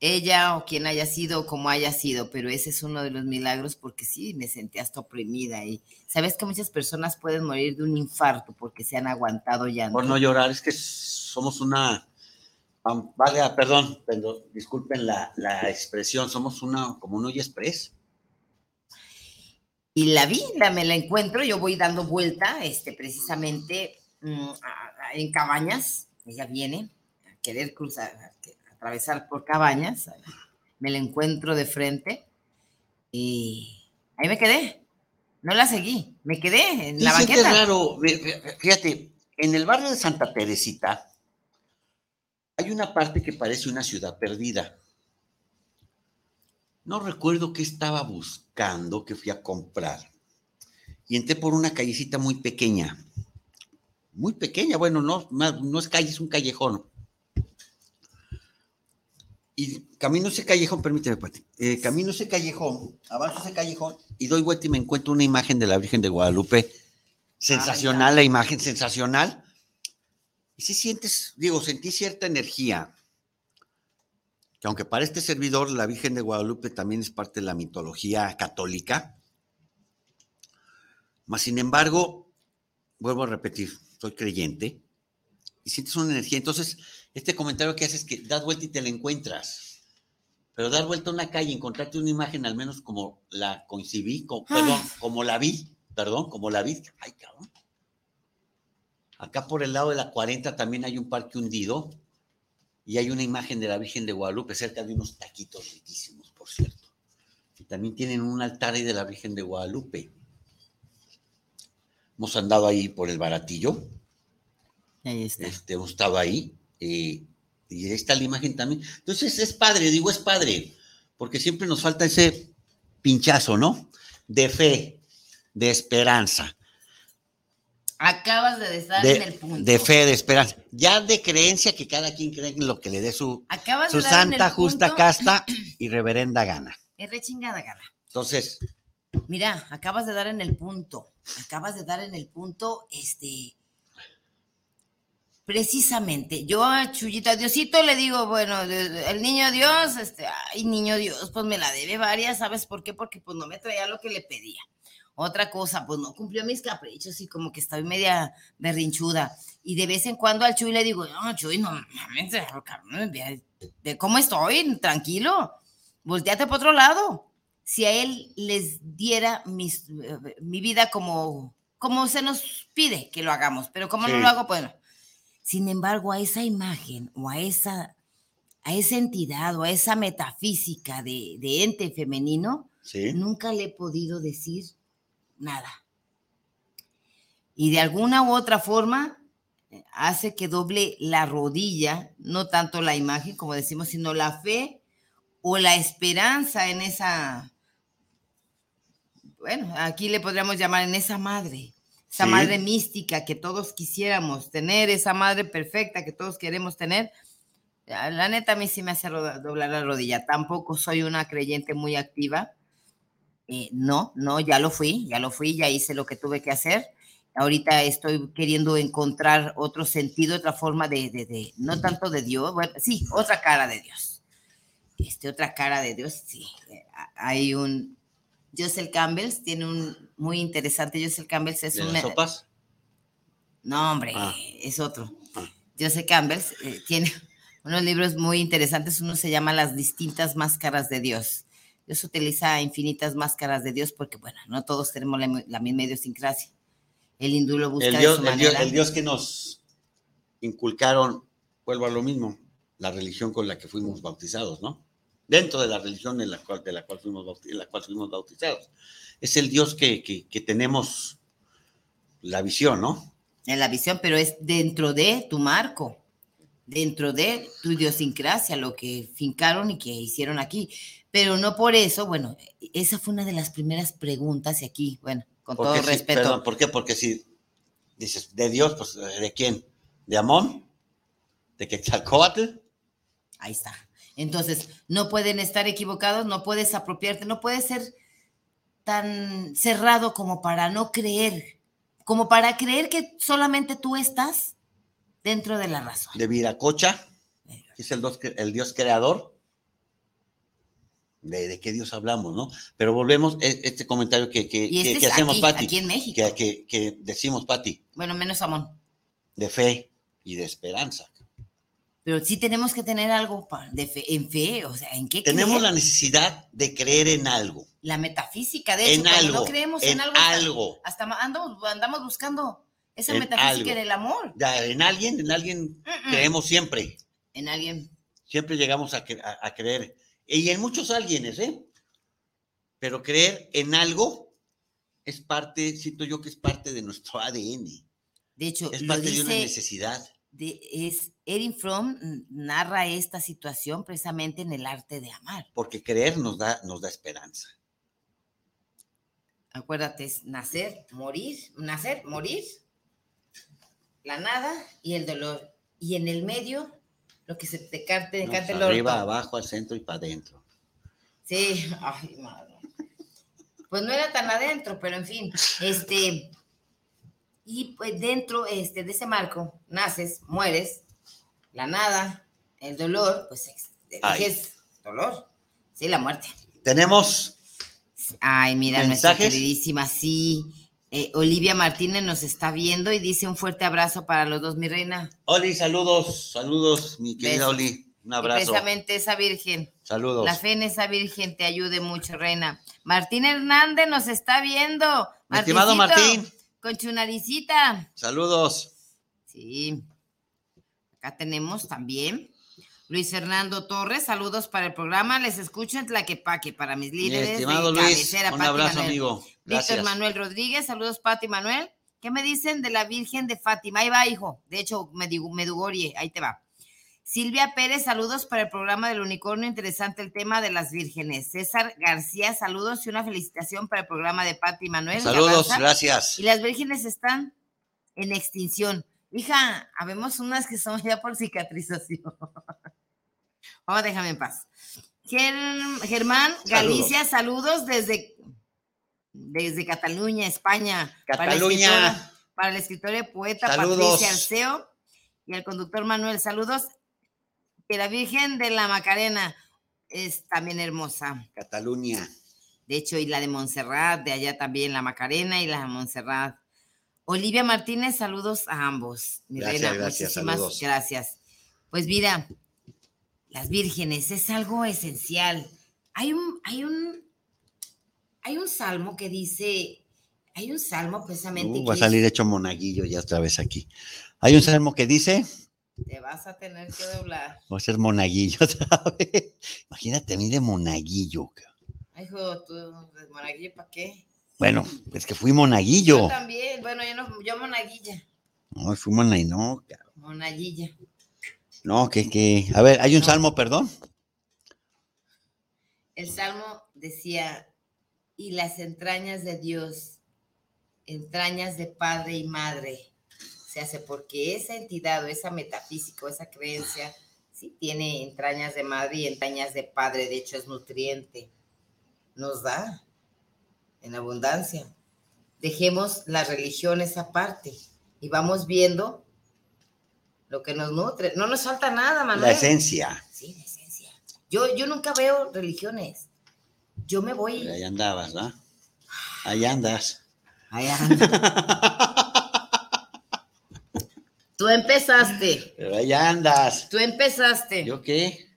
ella o quien haya sido, como haya sido, pero ese es uno de los milagros porque sí, me sentí hasta oprimida y sabes que muchas personas pueden morir de un infarto porque se han aguantado ya. Por no llorar, es que somos una, vale, perdón, disculpen la, expresión, somos una, como un hoy express. Y la vi, la, me la encuentro, yo voy dando vuelta, este, precisamente mm, en Cabañas, ella viene a querer cruzar, atravesar por cabañas, me la encuentro de frente y ahí me quedé. No la seguí, me quedé en la banqueta. raro, fíjate, en el barrio de Santa Teresita hay una parte que parece una ciudad perdida. No recuerdo qué estaba buscando, que fui a comprar. Y entré por una callecita muy pequeña. Muy pequeña, bueno, no, no es calle, es un callejón y camino ese callejón, permíteme, eh, camino ese callejón, avanzo ese callejón y doy vuelta y me encuentro una imagen de la Virgen de Guadalupe. Sensacional, la imagen, sensacional. Y si sientes, digo, sentí cierta energía. Que aunque para este servidor la Virgen de Guadalupe también es parte de la mitología católica, más sin embargo, vuelvo a repetir, soy creyente y sientes una energía. Entonces, este comentario que haces es que das vuelta y te la encuentras. Pero dar vuelta a una calle, encontrarte una imagen, al menos como la concibí, como, perdón, como la vi, perdón, como la vi. Ay, cabrón. Acá por el lado de la 40 también hay un parque hundido y hay una imagen de la Virgen de Guadalupe cerca de unos taquitos riquísimos, por cierto. Y también tienen un altar ahí de la Virgen de Guadalupe. Hemos andado ahí por el baratillo. Ahí está. Este, hemos estado ahí. Eh, y ahí está la imagen también. Entonces es padre, digo, es padre. Porque siempre nos falta ese pinchazo, ¿no? De fe, de esperanza. Acabas de estar en el De, punto. de fe, de esperanza. Ya de creencia que cada quien cree en lo que le dé su, Acabas de santa, justa, punto. casta y reverenda gana. Es re chingada gana. Entonces, Mira, acabas de dar en el punto. Acabas de dar en el punto, este. Precisamente, yo a Chuyita Diosito le digo, bueno, el niño Dios, este, ay, niño Dios, pues me la debe varias, ¿sabes por qué? Porque pues no me traía lo que le pedía. Otra cosa, pues no cumplió mis caprichos y como que estoy media berrinchuda. Y de vez en cuando al Chuy le digo, no, Chuy, no mames, de cómo estoy, tranquilo, volteate para otro lado. Si a él les diera mis, eh, mi vida como, como se nos pide que lo hagamos, pero como no lo hago, bueno. Sin embargo, a esa imagen o a esa, a esa entidad o a esa metafísica de, de ente femenino, sí. nunca le he podido decir nada. Y de alguna u otra forma eh, hace que doble la rodilla, no tanto la imagen, como decimos, sino la fe o la esperanza en esa, bueno, aquí le podríamos llamar en esa madre, esa Sí. madre mística que todos quisiéramos tener, esa madre perfecta que todos queremos tener. La neta a mí sí me hace doblar la rodilla. Tampoco soy una creyente muy activa. Eh, no, no, ya lo fui, ya lo fui, ya hice lo que tuve que hacer. Ahorita estoy queriendo encontrar otro sentido, otra forma de, de- de- no tanto de Dios, bueno, sí, otra cara de Dios. Este, otra cara de Dios, sí. Eh, Hay un, Joseph Campbell tiene un muy interesante, Joseph Campbell es ¿De un... las sopas? No, hombre, Ah. es otro. Ah. Joseph Campbell eh, tiene unos libros muy interesantes. Uno se llama Las distintas máscaras de Dios. Dios utiliza infinitas máscaras de Dios porque, bueno, no todos tenemos la, la misma idiosincrasia. El hindú lo busca El de Dios, su el, Dios, manera. el Dios que nos inculcaron, vuelvo a lo mismo, la religión con la que fuimos bautizados, ¿no? Dentro de la religión en la cual, de la cual, fuimos, bauti- en la cual fuimos bautizados. Es el Dios que, que- que tenemos la visión, ¿no? en la visión, pero es dentro de tu marco, dentro de tu idiosincrasia, lo que fincaron y que hicieron aquí. Pero no por eso, bueno, esa fue una de las primeras preguntas y aquí, bueno, con todo si- respeto. perdón, ¿Por qué? Porque si dices, de Dios, pues ¿de quién? ¿De Amón? ¿De Quetzalcóatl? Ahí está. Entonces, no pueden estar equivocados, no puedes apropiarte, no puedes ser tan cerrado como para no creer, como para creer que solamente tú estás dentro de la razón. ¿De Viracocha? que es el Dios, cre- el Dios creador. De, de qué Dios hablamos, ¿no? Pero volvemos a este comentario que, que, que- este que es hacemos, aquí, Pati. aquí en México. Que, que- que decimos, Pati, Bueno, menos Amón. de fe y de esperanza. Pero sí tenemos que tener algo de fe, en fe, o sea, ¿en qué Tenemos creer? la necesidad de creer en algo. La metafísica, de hecho, En cuando algo, no creemos en, en algo, hasta- algo. hasta, ma- andamos, andamos buscando esa En metafísica algo. del amor Ya, en alguien, en alguien creemos siempre. en alguien. Siempre llegamos a, cre- a- a creer. Y en muchos alguienes, ¿eh? Pero creer en algo es parte, siento yo que es parte de nuestro ADN. De hecho, Es lo parte de una necesidad. De- es Erin Fromm mm, narra esta situación precisamente en el arte de amar. Porque creer nos da, nos da esperanza. Acuérdate, es nacer, morir, nacer, morir, la nada y el dolor. Y en el medio, lo que se te cante, ¿no? cante el Arriba, abajo, al centro y para adentro. Sí, ay, madre. Pues no era tan adentro, pero en fin, este, y pues dentro este, de ese marco naces, mueres, la nada, el dolor, pues es, dolor, sí, la muerte. Tenemos, Ay, mira, nuestra ¿Mensajes? queridísima, sí, eh, Olivia Martínez nos está viendo y dice un fuerte abrazo para los dos, mi reina. Oli, saludos, saludos, mi querida Besos. Oli. Un Y abrazo. precisamente esa virgen. Saludos. La fe en esa Virgen te ayude mucho, reina. Martín Hernández nos está viendo. Mi estimado Martín, Con su naricita. saludos. Sí. Acá tenemos también. Luis Fernando Torres, saludos para el programa. Les escucho en Tlaquepaque para mis Mi líderes. estimado de Luis, cabecera, un Pati abrazo, Manuel. amigo. Víctor Gracias. Manuel Rodríguez, saludos Pati Manuel. ¿Qué me dicen de la Virgen de Fátima? Ahí va, hijo. De hecho, Medugorje, ahí te va. Silvia Pérez, saludos para el programa del unicornio. Interesante el tema de las vírgenes. César García, saludos y una felicitación para el programa de Pati Manuel. Saludos, gracias. Y las vírgenes están en extinción. Hija, habemos unas que son ya por cicatrización. Vamos, déjame en paz. Germán Galicia, saludos desde, desde Cataluña, España. Cataluña. Para el escritor y poeta Patricia Arceo y el conductor Manuel, saludos. Que la Virgen de la Macarena es también hermosa. Cataluña. De hecho, y la de Montserrat, de allá también, la Macarena y la de Montserrat. Olivia Martínez, saludos a ambos. Mi gracias, gracias, muchísimas gracias. Pues mira, las vírgenes es algo esencial. Hay un, hay un, hay un salmo que dice, hay un salmo precisamente. Uh, va a salir hecho monaguillo ya otra vez aquí. Hay un salmo que dice. Te vas a tener que doblar. Va a ser monaguillo otra vez. Imagínate a mí de monaguillo. Ay, hijo, tú, de monaguillo, ¿para qué? Bueno, es que fui monaguillo. Yo también, bueno, yo, no, yo monaguilla. No, fui monaguillo, no. Monaguilla. No, que, que, a ver, hay un salmo, perdón. El salmo decía, y las entrañas de Dios, entrañas de padre y madre, se hace porque esa entidad o esa metafísica o esa creencia, sí tiene entrañas de madre y entrañas de padre, de hecho es nutriente, nos da en abundancia. Dejemos las religiones aparte y vamos viendo lo que nos nutre. No nos falta nada, Manuel. La esencia. Sí, la esencia. Yo, yo nunca veo religiones. Yo me voy. ahí andabas, ¿no? Ahí andas. Ahí andas. Tú empezaste. Pero ahí andas. Tú empezaste. ¿Yo qué?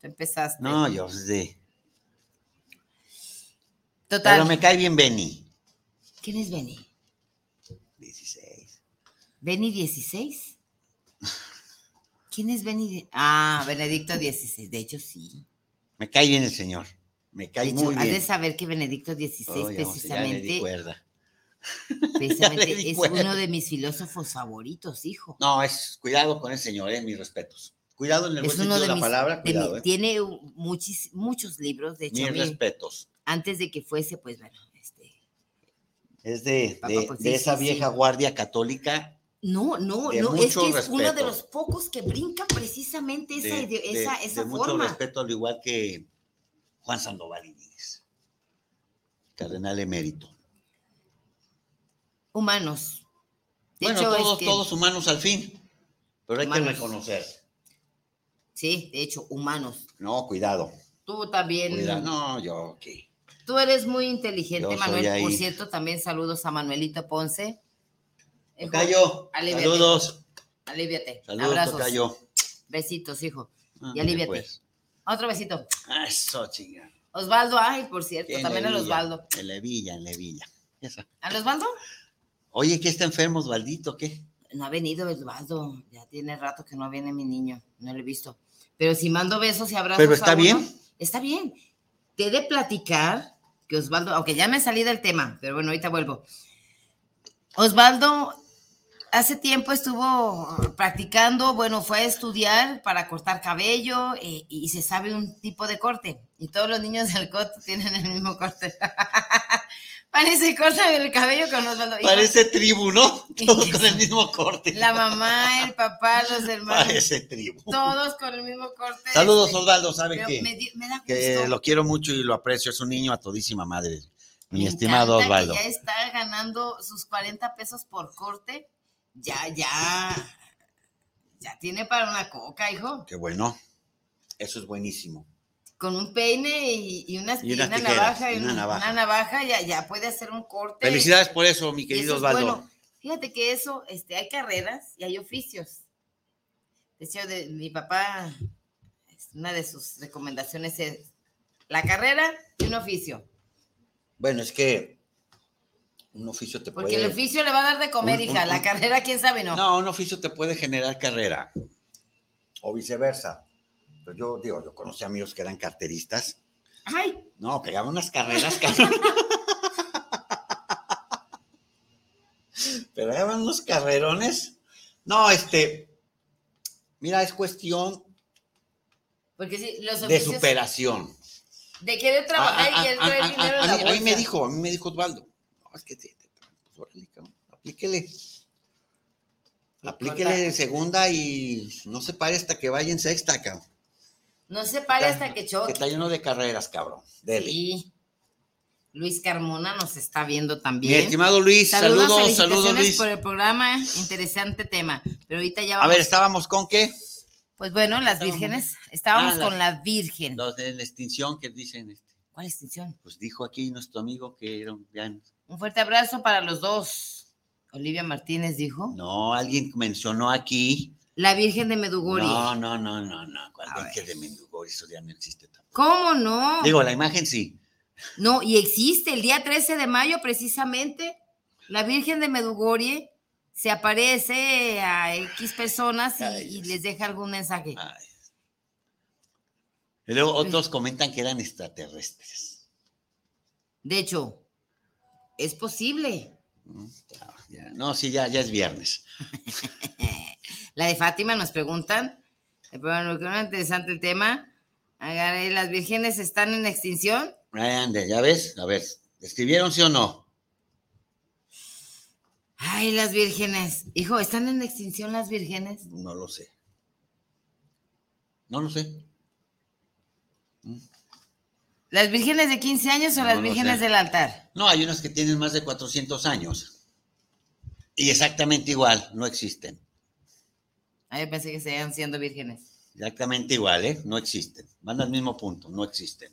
Tú empezaste. No, yo sí. Total. Pero me cae bien Benny. ¿Quién es Benny? 16. ¿Benny 16? ¿Quién es Benedicto? Ah, Benedicto XVI, de hecho sí. Me cae bien el señor, me cae muy bien. Has de saber que Benedicto XVI precisamente, precisamente es uno de mis filósofos favoritos, hijo. No, es cuidado con el señor, eh, mis respetos. Cuidado en el buen sentido de, la palabra, cuidado. eh. Tiene muchis, muchos libros, de hecho. Mis respetos. Antes de que fuese, pues bueno, este... Es de, de, pues, esa vieja guardia católica no, no, no, es que es uno de los pocos que brinca precisamente esa, esa, esa de mucho respeto, al igual que Juan Sandoval Inés, cardenal emérito. Humanos. bueno, todos, todos humanos al fin, pero hay que reconocer. Sí, de hecho, humanos. No, cuidado. Tú también. No, yo, ok. Tú eres muy inteligente, Manuel. Por cierto, también saludos a Manuelito Ponce Tocayo, saludos. Aliviate. Saludos, Abrazos. Tocayo. Besitos, hijo. Ah, y aliviate. Pues. Otro besito. Eso, chinga. Osvaldo, ay, por cierto, también a Osvaldo. En Levilla, en Levilla. ¿A Osvaldo? Oye, ¿qué está enfermo Osvaldito? ¿Qué? No ha venido Osvaldo. Ya tiene rato que no viene mi niño. No lo he visto. Pero si mando besos y abrazos. ¿Pero está bien? Está bien. Te he de platicar que Osvaldo, aunque ya me salí del tema, pero bueno, ahorita vuelvo. Osvaldo hace tiempo estuvo practicando, bueno, fue a estudiar para cortar cabello eh, y se sabe un tipo de corte. Y todos los niños del coto tienen el mismo corte. Parece corta el cabello con Osvaldo. Parece tribu, ¿no? Todos con el mismo corte. La mamá, el papá, los hermanos. Parece tribu. Todos con el mismo corte. Saludos, Osvaldo, ¿sabe qué? que lo quiero mucho y lo aprecio. Es un niño a todísima madre. Mi estimado Osvaldo. ya está ganando sus 40 pesos por corte ya, ya, ya tiene para una coca, hijo. Qué bueno. Eso es buenísimo. Con un peine y, una, navaja, y una, navaja. ya, ya puede hacer un corte. Felicidades por eso, mi querido Osvaldo. Bueno, fíjate que eso, este, hay carreras y hay oficios. Decía de mi papá, una de sus recomendaciones es la carrera y un oficio. Bueno, es que un oficio te puede... Porque el oficio le va a dar de comer, hija. la carrera, quién sabe, no. No, un oficio te puede generar carrera. O viceversa. Pero yo digo, yo conocí amigos que eran carteristas. ¡Ay! No, pegaban unas carreras. Pero van unos carrerones. No, este, mira, es cuestión Porque sí, los de oficios superación. de querer trabajar Ah, y querer ah, traer ah, dinero en la a mí- a mí me bolsa. dijo, a mí me dijo Osvaldo, no, es que te, te- pues, órale, cabrón, aplíquele. Aplíquele corta. en segunda y no se pare hasta que vaya en sexta, cabrón. No se pare hasta que Que choque. está lleno de carreras, cabrón. Dele. Sí. Luis Carmona nos está viendo Mi también. estimado Luis, Saludos, saludos, saludos, Luis. por el programa, interesante tema. Pero ahorita ya A vamos. ver, estábamos con qué? Pues bueno, las Estábamos- vírgenes. Estábamos Ah, con la virgen. Los de la extinción que dicen, este, ¿Cuál extinción? pues dijo aquí nuestro amigo que eran, ya- Un fuerte abrazo para los dos. Olivia Martínez dijo. no, alguien mencionó aquí. La Virgen de Medugorje. No, no, no, no, no, cuál A Virgen de Mendugorje, eso ya no existe tampoco. ¿Cómo no? Digo, la imagen sí. No, y existe el día 13 de mayo precisamente. La Virgen de Medugorje se aparece a X personas y, Ay, y Dios. les deja algún mensaje. Ay. Y luego otros comentan que eran extraterrestres. De hecho, es posible. Mm. No, sí, ya, ya es viernes. La de Fátima nos preguntan, eh, bueno, que un interesante el tema. Agarré, ¿Las vírgenes están en extinción? Ande, ¿ya ves? A ver, ¿escribieron sí o no? Ay, las vírgenes. Hijo, ¿están en extinción las vírgenes? No lo sé. No lo sé. ¿Las vírgenes de 15 años o No las vírgenes sé. del altar? No, hay unas que tienen más de 400 años. Y exactamente igual, no existen. Ay, yo pensé que seguían siendo vírgenes. Exactamente igual, ¿eh? No existen. Van al mismo punto, no existen.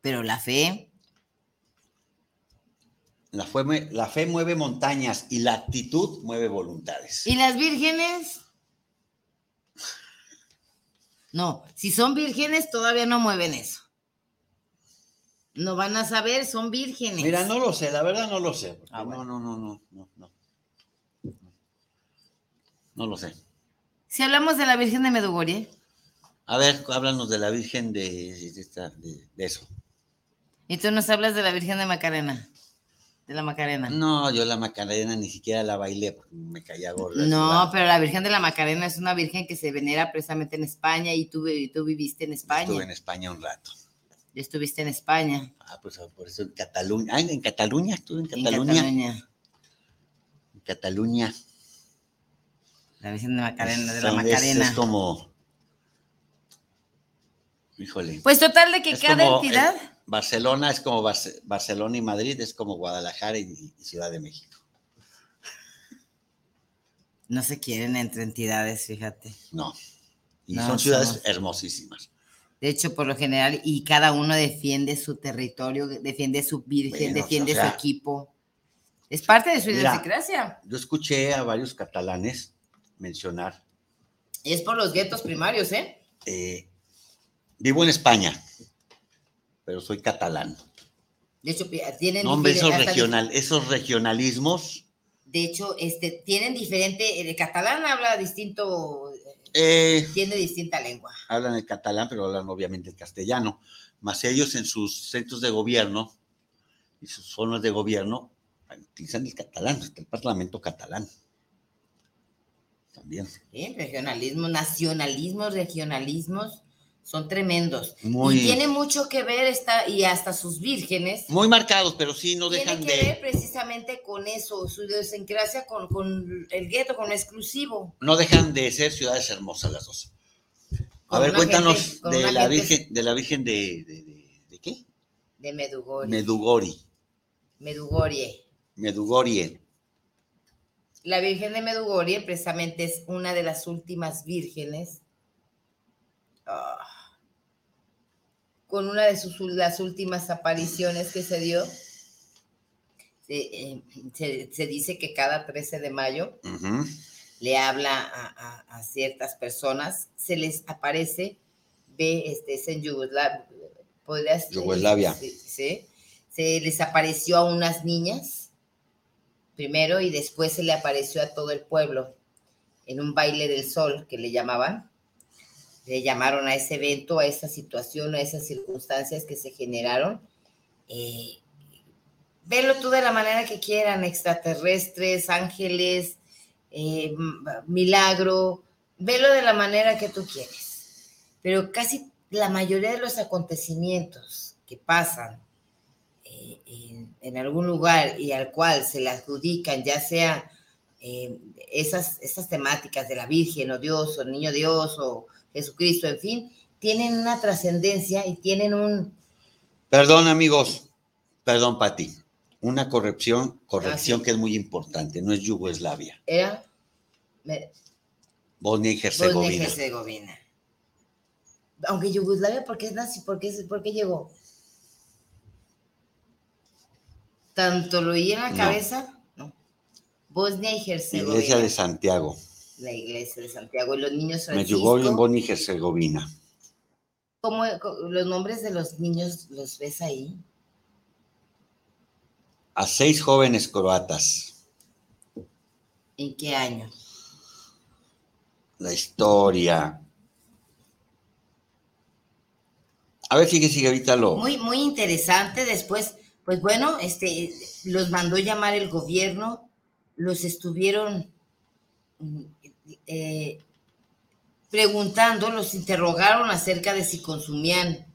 Pero la fe, La, fue- la fe mueve montañas y la actitud mueve voluntades. ¿Y las vírgenes? No, si son vírgenes todavía no mueven eso. No van a saber, son vírgenes. Mira, no lo sé, la verdad no lo sé. Ah, bueno. No, no, no, no, no, no. No lo sé. Si hablamos de la Virgen de Medugorje, A ver, háblanos de la Virgen de, de esta- de- de eso. y tú nos hablas de la Virgen de Macarena, de la Macarena. No, yo la Macarena ni siquiera la bailé porque me caía gorda. No, pero la Virgen de la Macarena es una virgen que se venera precisamente en España y tú, y tú viviste en España. Estuve en España un rato. Estuviste en España, Ah, pues por eso en Cataluña. Ah, en Cataluña, estuve en en Cataluña. Cataluña. En Cataluña. La Virgen de Macarena, de la Macarena. Es, como. Híjole. Pues total de que es cada como, entidad, eh, Barcelona es como Barce- Barcelona y Madrid, es como Guadalajara y, y Ciudad de México. no se quieren entre entidades, fíjate. No. Y No, son ciudades somos- hermosísimas. De hecho, por lo general, y cada uno defiende su territorio, defiende su virgen, Bueno, defiende o sea, su equipo. Es parte de su mira, idiosincrasia. Yo escuché a varios catalanes mencionar. Es por los guetos primarios, ¿eh? eh, vivo en España, pero soy catalán. De hecho, tienen No, hombre, esos, regional, esos regionalismos. De hecho, este, tienen diferente, el catalán habla distinto, eh, tiene distinta lengua. hablan el catalán, pero hablan obviamente el castellano. Más ellos en sus centros de gobierno y sus zonas de gobierno utilizan el catalán, el parlamento catalán. También. ¿eh? Regionalismo, nacionalismos, regionalismos, son tremendos. Muy- Y tiene mucho que ver esta, y hasta sus vírgenes. Muy marcados, pero sí no tiene dejan que ver de, precisamente con eso, su idiosincrasia con, con el gueto, con lo exclusivo. no dejan de ser ciudades hermosas las dos. A Con ver, cuéntanos gente- de la gente- Virgen, de la Virgen de, de, de- ¿de qué? De Medugorje. Medugori. Medugorje. Medugorie. La Virgen de Medugorje precisamente es una de las últimas vírgenes ah, con una de sus las últimas apariciones que se dio. Se, eh, se- se dice que cada 13 de mayo le habla a, a- a ciertas personas, se les aparece, ve, este, es en Yugoslavia, Yugoslavia. Sí, sí. se les apareció a unas niñas primero y después se le apareció a todo el pueblo en un baile del sol que le llamaban. Le llamaron a ese evento, a esa situación, a esas circunstancias que se generaron. eh, Velo tú de la manera que quieran, extraterrestres, ángeles, eh, milagro, velo de la manera que tú quieres. Pero casi la mayoría de los acontecimientos que pasan en, algún lugar y al cual se le adjudican, ya sea eh, esas, esas temáticas de la Virgen o Dios o el Niño Dios o Jesucristo, en fin, tienen una trascendencia y tienen un... Perdón amigos, perdón Pati, una corrección, corrección ah, que es muy importante, no es Yugoslavia. Era... Bosnia y Herzegovina. Bosnia y Herzegovina. Aunque Yugoslavia, ¿por qué es nazi? ¿Por qué, por qué llegó? ¿Tanto lo oí en la cabeza? No. Bosnia y Herzegovina. Iglesia de Santiago. La iglesia de Santiago. Y los niños Me llegó en Bosnia y Herzegovina. ¿Cómo los nombres de los niños los ves ahí? A seis jóvenes croatas. ¿En qué año? La historia. A ver, sigue, sigue, ahorita lo. Muy, muy interesante. Después, pues bueno, este, los mandó llamar el gobierno, los estuvieron eh, preguntando, los interrogaron acerca de si consumían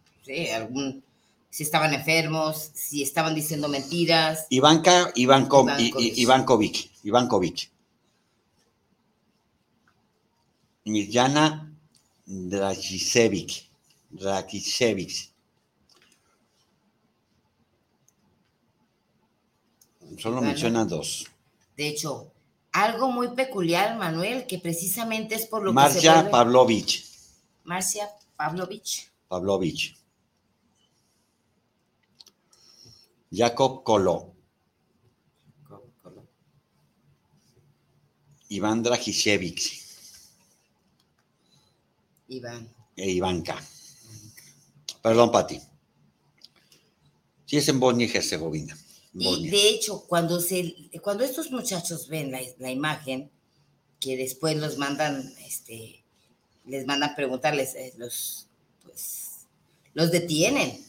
algún, si estaban enfermos, si estaban diciendo mentiras. Ivanka Ivankovic. Ivankovic. Ivankovic. Mirjana Dragicevic. Dragicevic. Solo mencionan dos. De hecho, algo muy peculiar, Manuel, que precisamente es por lo que se vuelve... Pavlovich. Marcia Pavlovich. Pavlovich. Jacob Kolo. Iván Dragishevich. Iván. E Ivanka. Perdón, Pati. Sí es en Bosnia y Herzegovina. Y de hecho, cuando, se, cuando estos muchachos ven la, imagen, que después los mandan, este, les mandan preguntarles, eh, los, pues, los detienen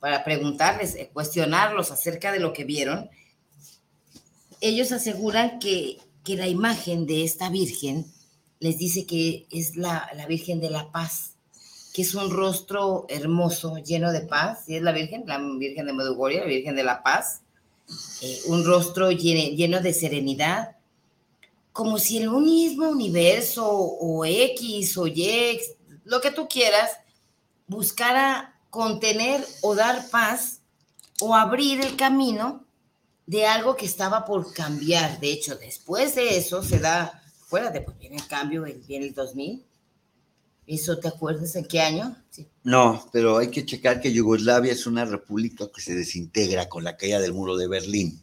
para preguntarles, eh, cuestionarlos acerca de lo que vieron, ellos aseguran que, que la imagen de esta Virgen les dice que es la, la Virgen de la Paz, que es un rostro hermoso, lleno de paz, y es la Virgen, la Virgen de Medjugorje, la Virgen de la Paz, eh, un rostro lleno, de serenidad, como si el mismo universo o X o Y, lo que tú quieras, buscara contener o dar paz o abrir el camino de algo que estaba por cambiar. De hecho, después de eso se da, fuera de, pues viene el cambio, viene el 2000, ¿Eso te acuerdas en qué año? No, pero hay que checar que Yugoslavia es una república que se desintegra con la caída del muro de Berlín.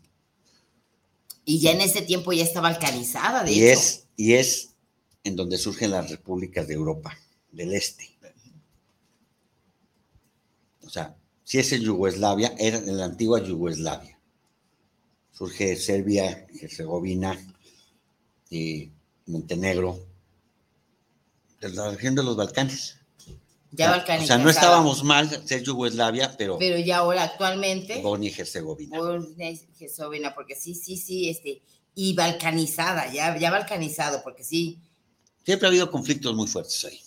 Y ya en ese tiempo ya está balcanizada, de y Es, y es en donde surgen las repúblicas de Europa, del Este. O sea, si es en Yugoslavia, era en la antigua Yugoslavia. Surge Serbia, Herzegovina, y Montenegro, la región de los Balcanes. Ya Balcanes. O sea, no estábamos mal ser Yugoslavia, pero. Pero ya ahora actualmente. Bosnia y Herzegovina. Bosnia y Herzegovina, porque sí, sí, sí, este. Y balcanizada, ya, ya balcanizado, porque sí. Siempre ha habido conflictos muy fuertes ahí.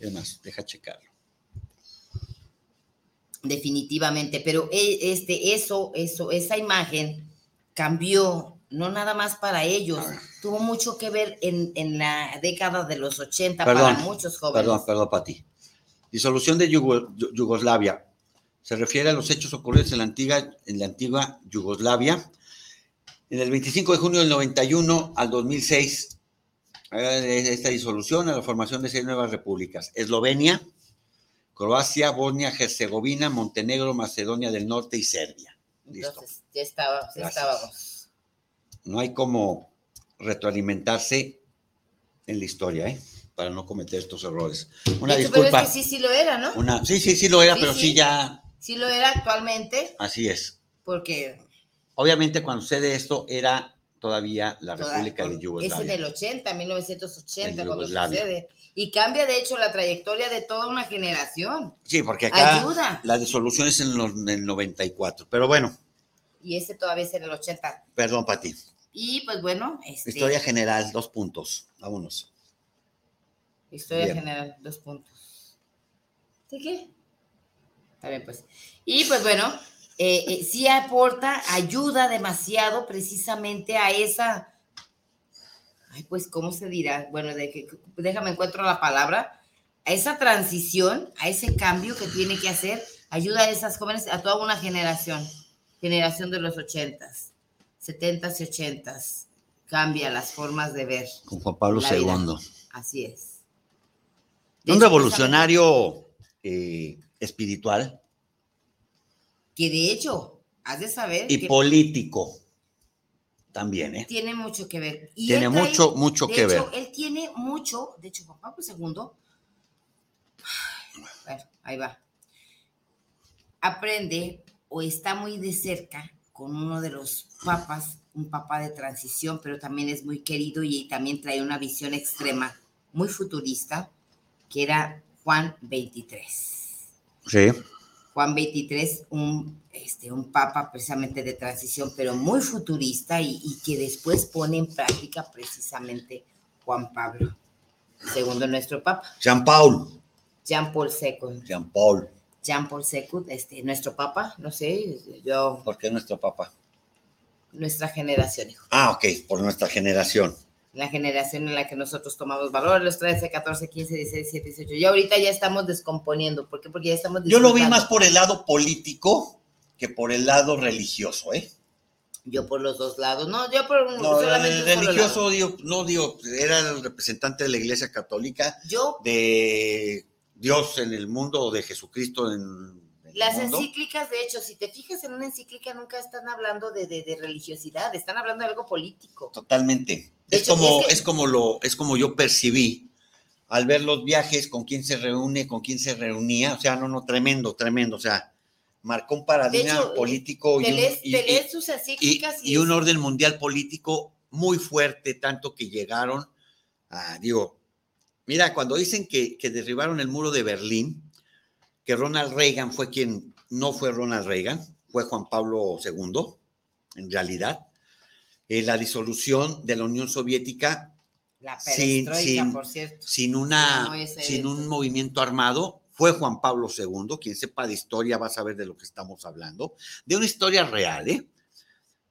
Además, deja checarlo. Definitivamente, pero e, este, eso, eso, esa imagen cambió no nada más para ellos, tuvo mucho que ver en, la década de los 80 para muchos jóvenes. Perdón, perdón, Pati. Disolución de Yugoslavia. Se refiere a los hechos ocurridos en la antigua, en la antigua Yugoslavia. En el 25 de junio del 91 al 2006, esta disolución a la formación de seis nuevas repúblicas. Eslovenia, Croacia, Bosnia, Herzegovina, Montenegro, Macedonia del Norte y Serbia. Entonces, ya, estaba, ya estábamos no hay como retroalimentarse en la historia, ¿eh? Para no cometer estos errores. Una disculpa. Pero es que sí, sí lo era, ¿no? sí, sí, sí lo era, pero sí. ya. Sí lo era actualmente. Así es. Porque. Obviamente, cuando sucede esto, era todavía la República de Yugoslavia. Es en el 80, 1980, cuando sucede. Y cambia, de hecho, la trayectoria de toda una generación. Sí, porque acá Ayuda. la disolución es en, los, en el 94. Pero bueno, y ese todavía es en el 80. Perdón, Pati. Y pues bueno, este, Historia general, dos puntos. Vámonos. Historia Bien. general, dos puntos. ¿De qué? Está bien, pues. Y pues bueno, eh, eh, sí aporta, ayuda demasiado precisamente a esa. Ay, pues, ¿cómo se dirá? Bueno, de que, déjame encuentro la palabra. A esa transición, a ese cambio que tiene que hacer, ayuda a esas jóvenes, a toda una generación, generación de los ochentas, setentas y ochentas. Cambia las formas de ver. Con Juan Pablo vida. II. Así es. De Un hecho, revolucionario eh, espiritual Que de hecho, has de saber y que político también, ¿eh? tiene mucho que ver. Y Tiene trae- mucho, mucho que hecho, ver. Él tiene mucho, de hecho, Juan Pablo II, bueno, ahí va, aprende o está muy de cerca con uno de los papas, un papa de transición, pero también es muy querido y también trae una visión extrema, muy futurista, que era Juan 23. Sí. Juan 23, un, este, un papa precisamente de transición, pero muy futurista y, y que después pone en práctica precisamente Juan Pablo, segundo nuestro papa, Jean Paul. Jean Paul II. Jean Paul. Jean Paul II, este, nuestro papa, no sé, yo, ¿Por qué nuestro papá? nuestra generación, hijo. Ah, ok, por nuestra generación. La generación en la que nosotros tomamos valor, los 13, 14, 15, 16, 17, 18. Y ahorita ya estamos descomponiendo. ¿Por qué? Porque ya estamos Yo lo vi más por el lado político que por el lado religioso, ¿eh? Yo por los dos lados. No, yo por un No, solamente el religioso, digo, no digo, era el representante de la Iglesia Católica, Yo de Dios en el mundo o de Jesucristo en Las encíclicas, de hecho, si te fijas en una encíclica, nunca están hablando de, de- de religiosidad, están hablando de algo político. Totalmente. De Es hecho, como, es que- es como lo, es como yo percibí al ver los viajes, con quién se reúne, con quién se reunía, o sea, no, no, tremendo, tremendo, o sea, marcó un paradigma hecho, político y un, lees, y- y- sus y- encíclicas y, y un orden mundial político muy fuerte, tanto que llegaron a, digo, mira, cuando dicen que, que derribaron el muro de Berlín, que Ronald Reagan fue quien, no fue Ronald Reagan, fue Juan Pablo II, en realidad, eh, la disolución de la Unión Soviética la sin- por cierto. sin, una, no, sin un evento. movimiento armado fue Juan Pablo II. Quien sepa de historia va a saber de lo que estamos hablando. De una historia real, ¿eh?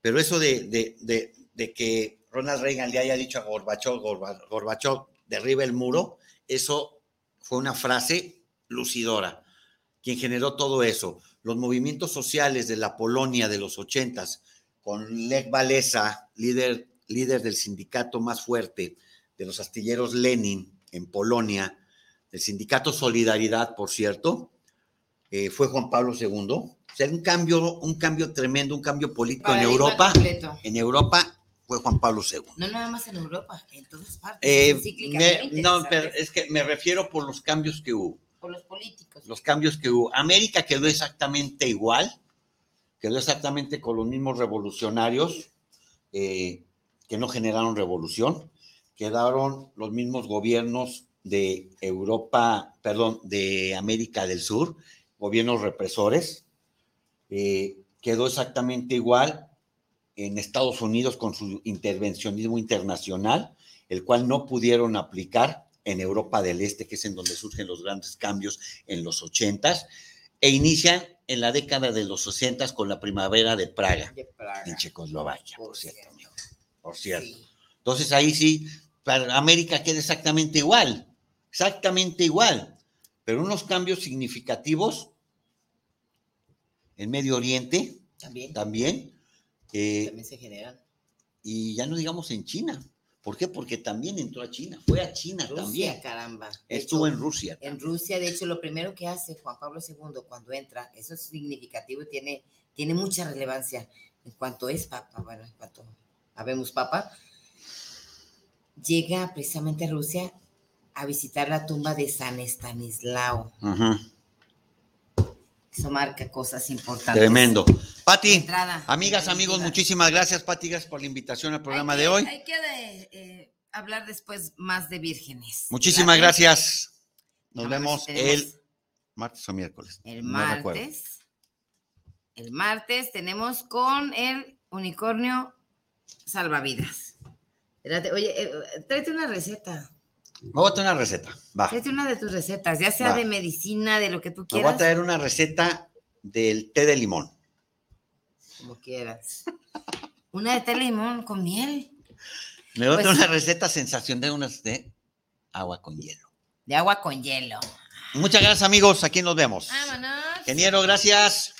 Pero eso de, de- de- de que Ronald Reagan le haya dicho a Gorbachev, Gorba- Gorbachev, derriba el muro, eso fue una frase lucidora. Quien generó todo eso. Los movimientos sociales de la Polonia de los ochentas, con Lech Walesa, líder, líder del sindicato más fuerte, de los astilleros Lenin en Polonia, del sindicato Solidaridad, por cierto, eh, fue Juan Pablo II. O sea, un cambio, un cambio tremendo, un cambio político en Europa. completo. En Europa fue Juan Pablo II. No nada más en Europa, en todas partes. Eh, me- no, pero es que me refiero por los cambios que hubo. por los políticos. Los cambios que hubo. América quedó exactamente igual, quedó exactamente con los mismos revolucionarios eh, que no generaron revolución, quedaron los mismos gobiernos de Europa, perdón, de América del Sur, gobiernos represores, eh, quedó exactamente igual en Estados Unidos con su intervencionismo internacional, el cual no pudieron aplicar en Europa del Este, que es en donde surgen los grandes cambios en los ochentas, e inician en la década de los 60 con la primavera de Praga, de Praga. en Checoslovaquia, por, Por cierto, cierto. amigo, por cierto. Sí. Entonces ahí sí, para América queda exactamente igual, exactamente igual, pero unos cambios significativos en Medio Oriente También, también, eh, también se generan. y ya no digamos en China. ¿Por qué? Porque también entró a China, fue a China Rusia, también. caramba. De Estuvo hecho, en Rusia. En Rusia, de hecho, lo primero que hace Juan Pablo II cuando entra, eso es significativo y tiene, tiene mucha relevancia en cuanto es papa, bueno, en cuanto habemos papa, llega precisamente a Rusia a visitar la tumba de San Estanislao. Eso marca cosas importantes. Tremendo. Pati, amigas, amigos, muchísimas gracias, Pati, gracias por la invitación al programa de hoy. Hay que de- eh, hablar después más de vírgenes. Muchísimas ¿verdad? gracias. Nos vemos el martes o miércoles. El no recuerdo. martes. el martes tenemos con el unicornio salvavidas. oye, eh, tráete una receta. Voy a traer una receta. Va. Tráete una de tus recetas, ya sea de medicina, de lo que tú quieras. voy a traer una receta del té de limón. Como quieras. una de té limón con miel. Me voy a pues una receta sensación de unas de agua con hielo. De agua con hielo. Muchas gracias, amigos. Aquí nos vemos. Vámonos. Ingeniero, gracias.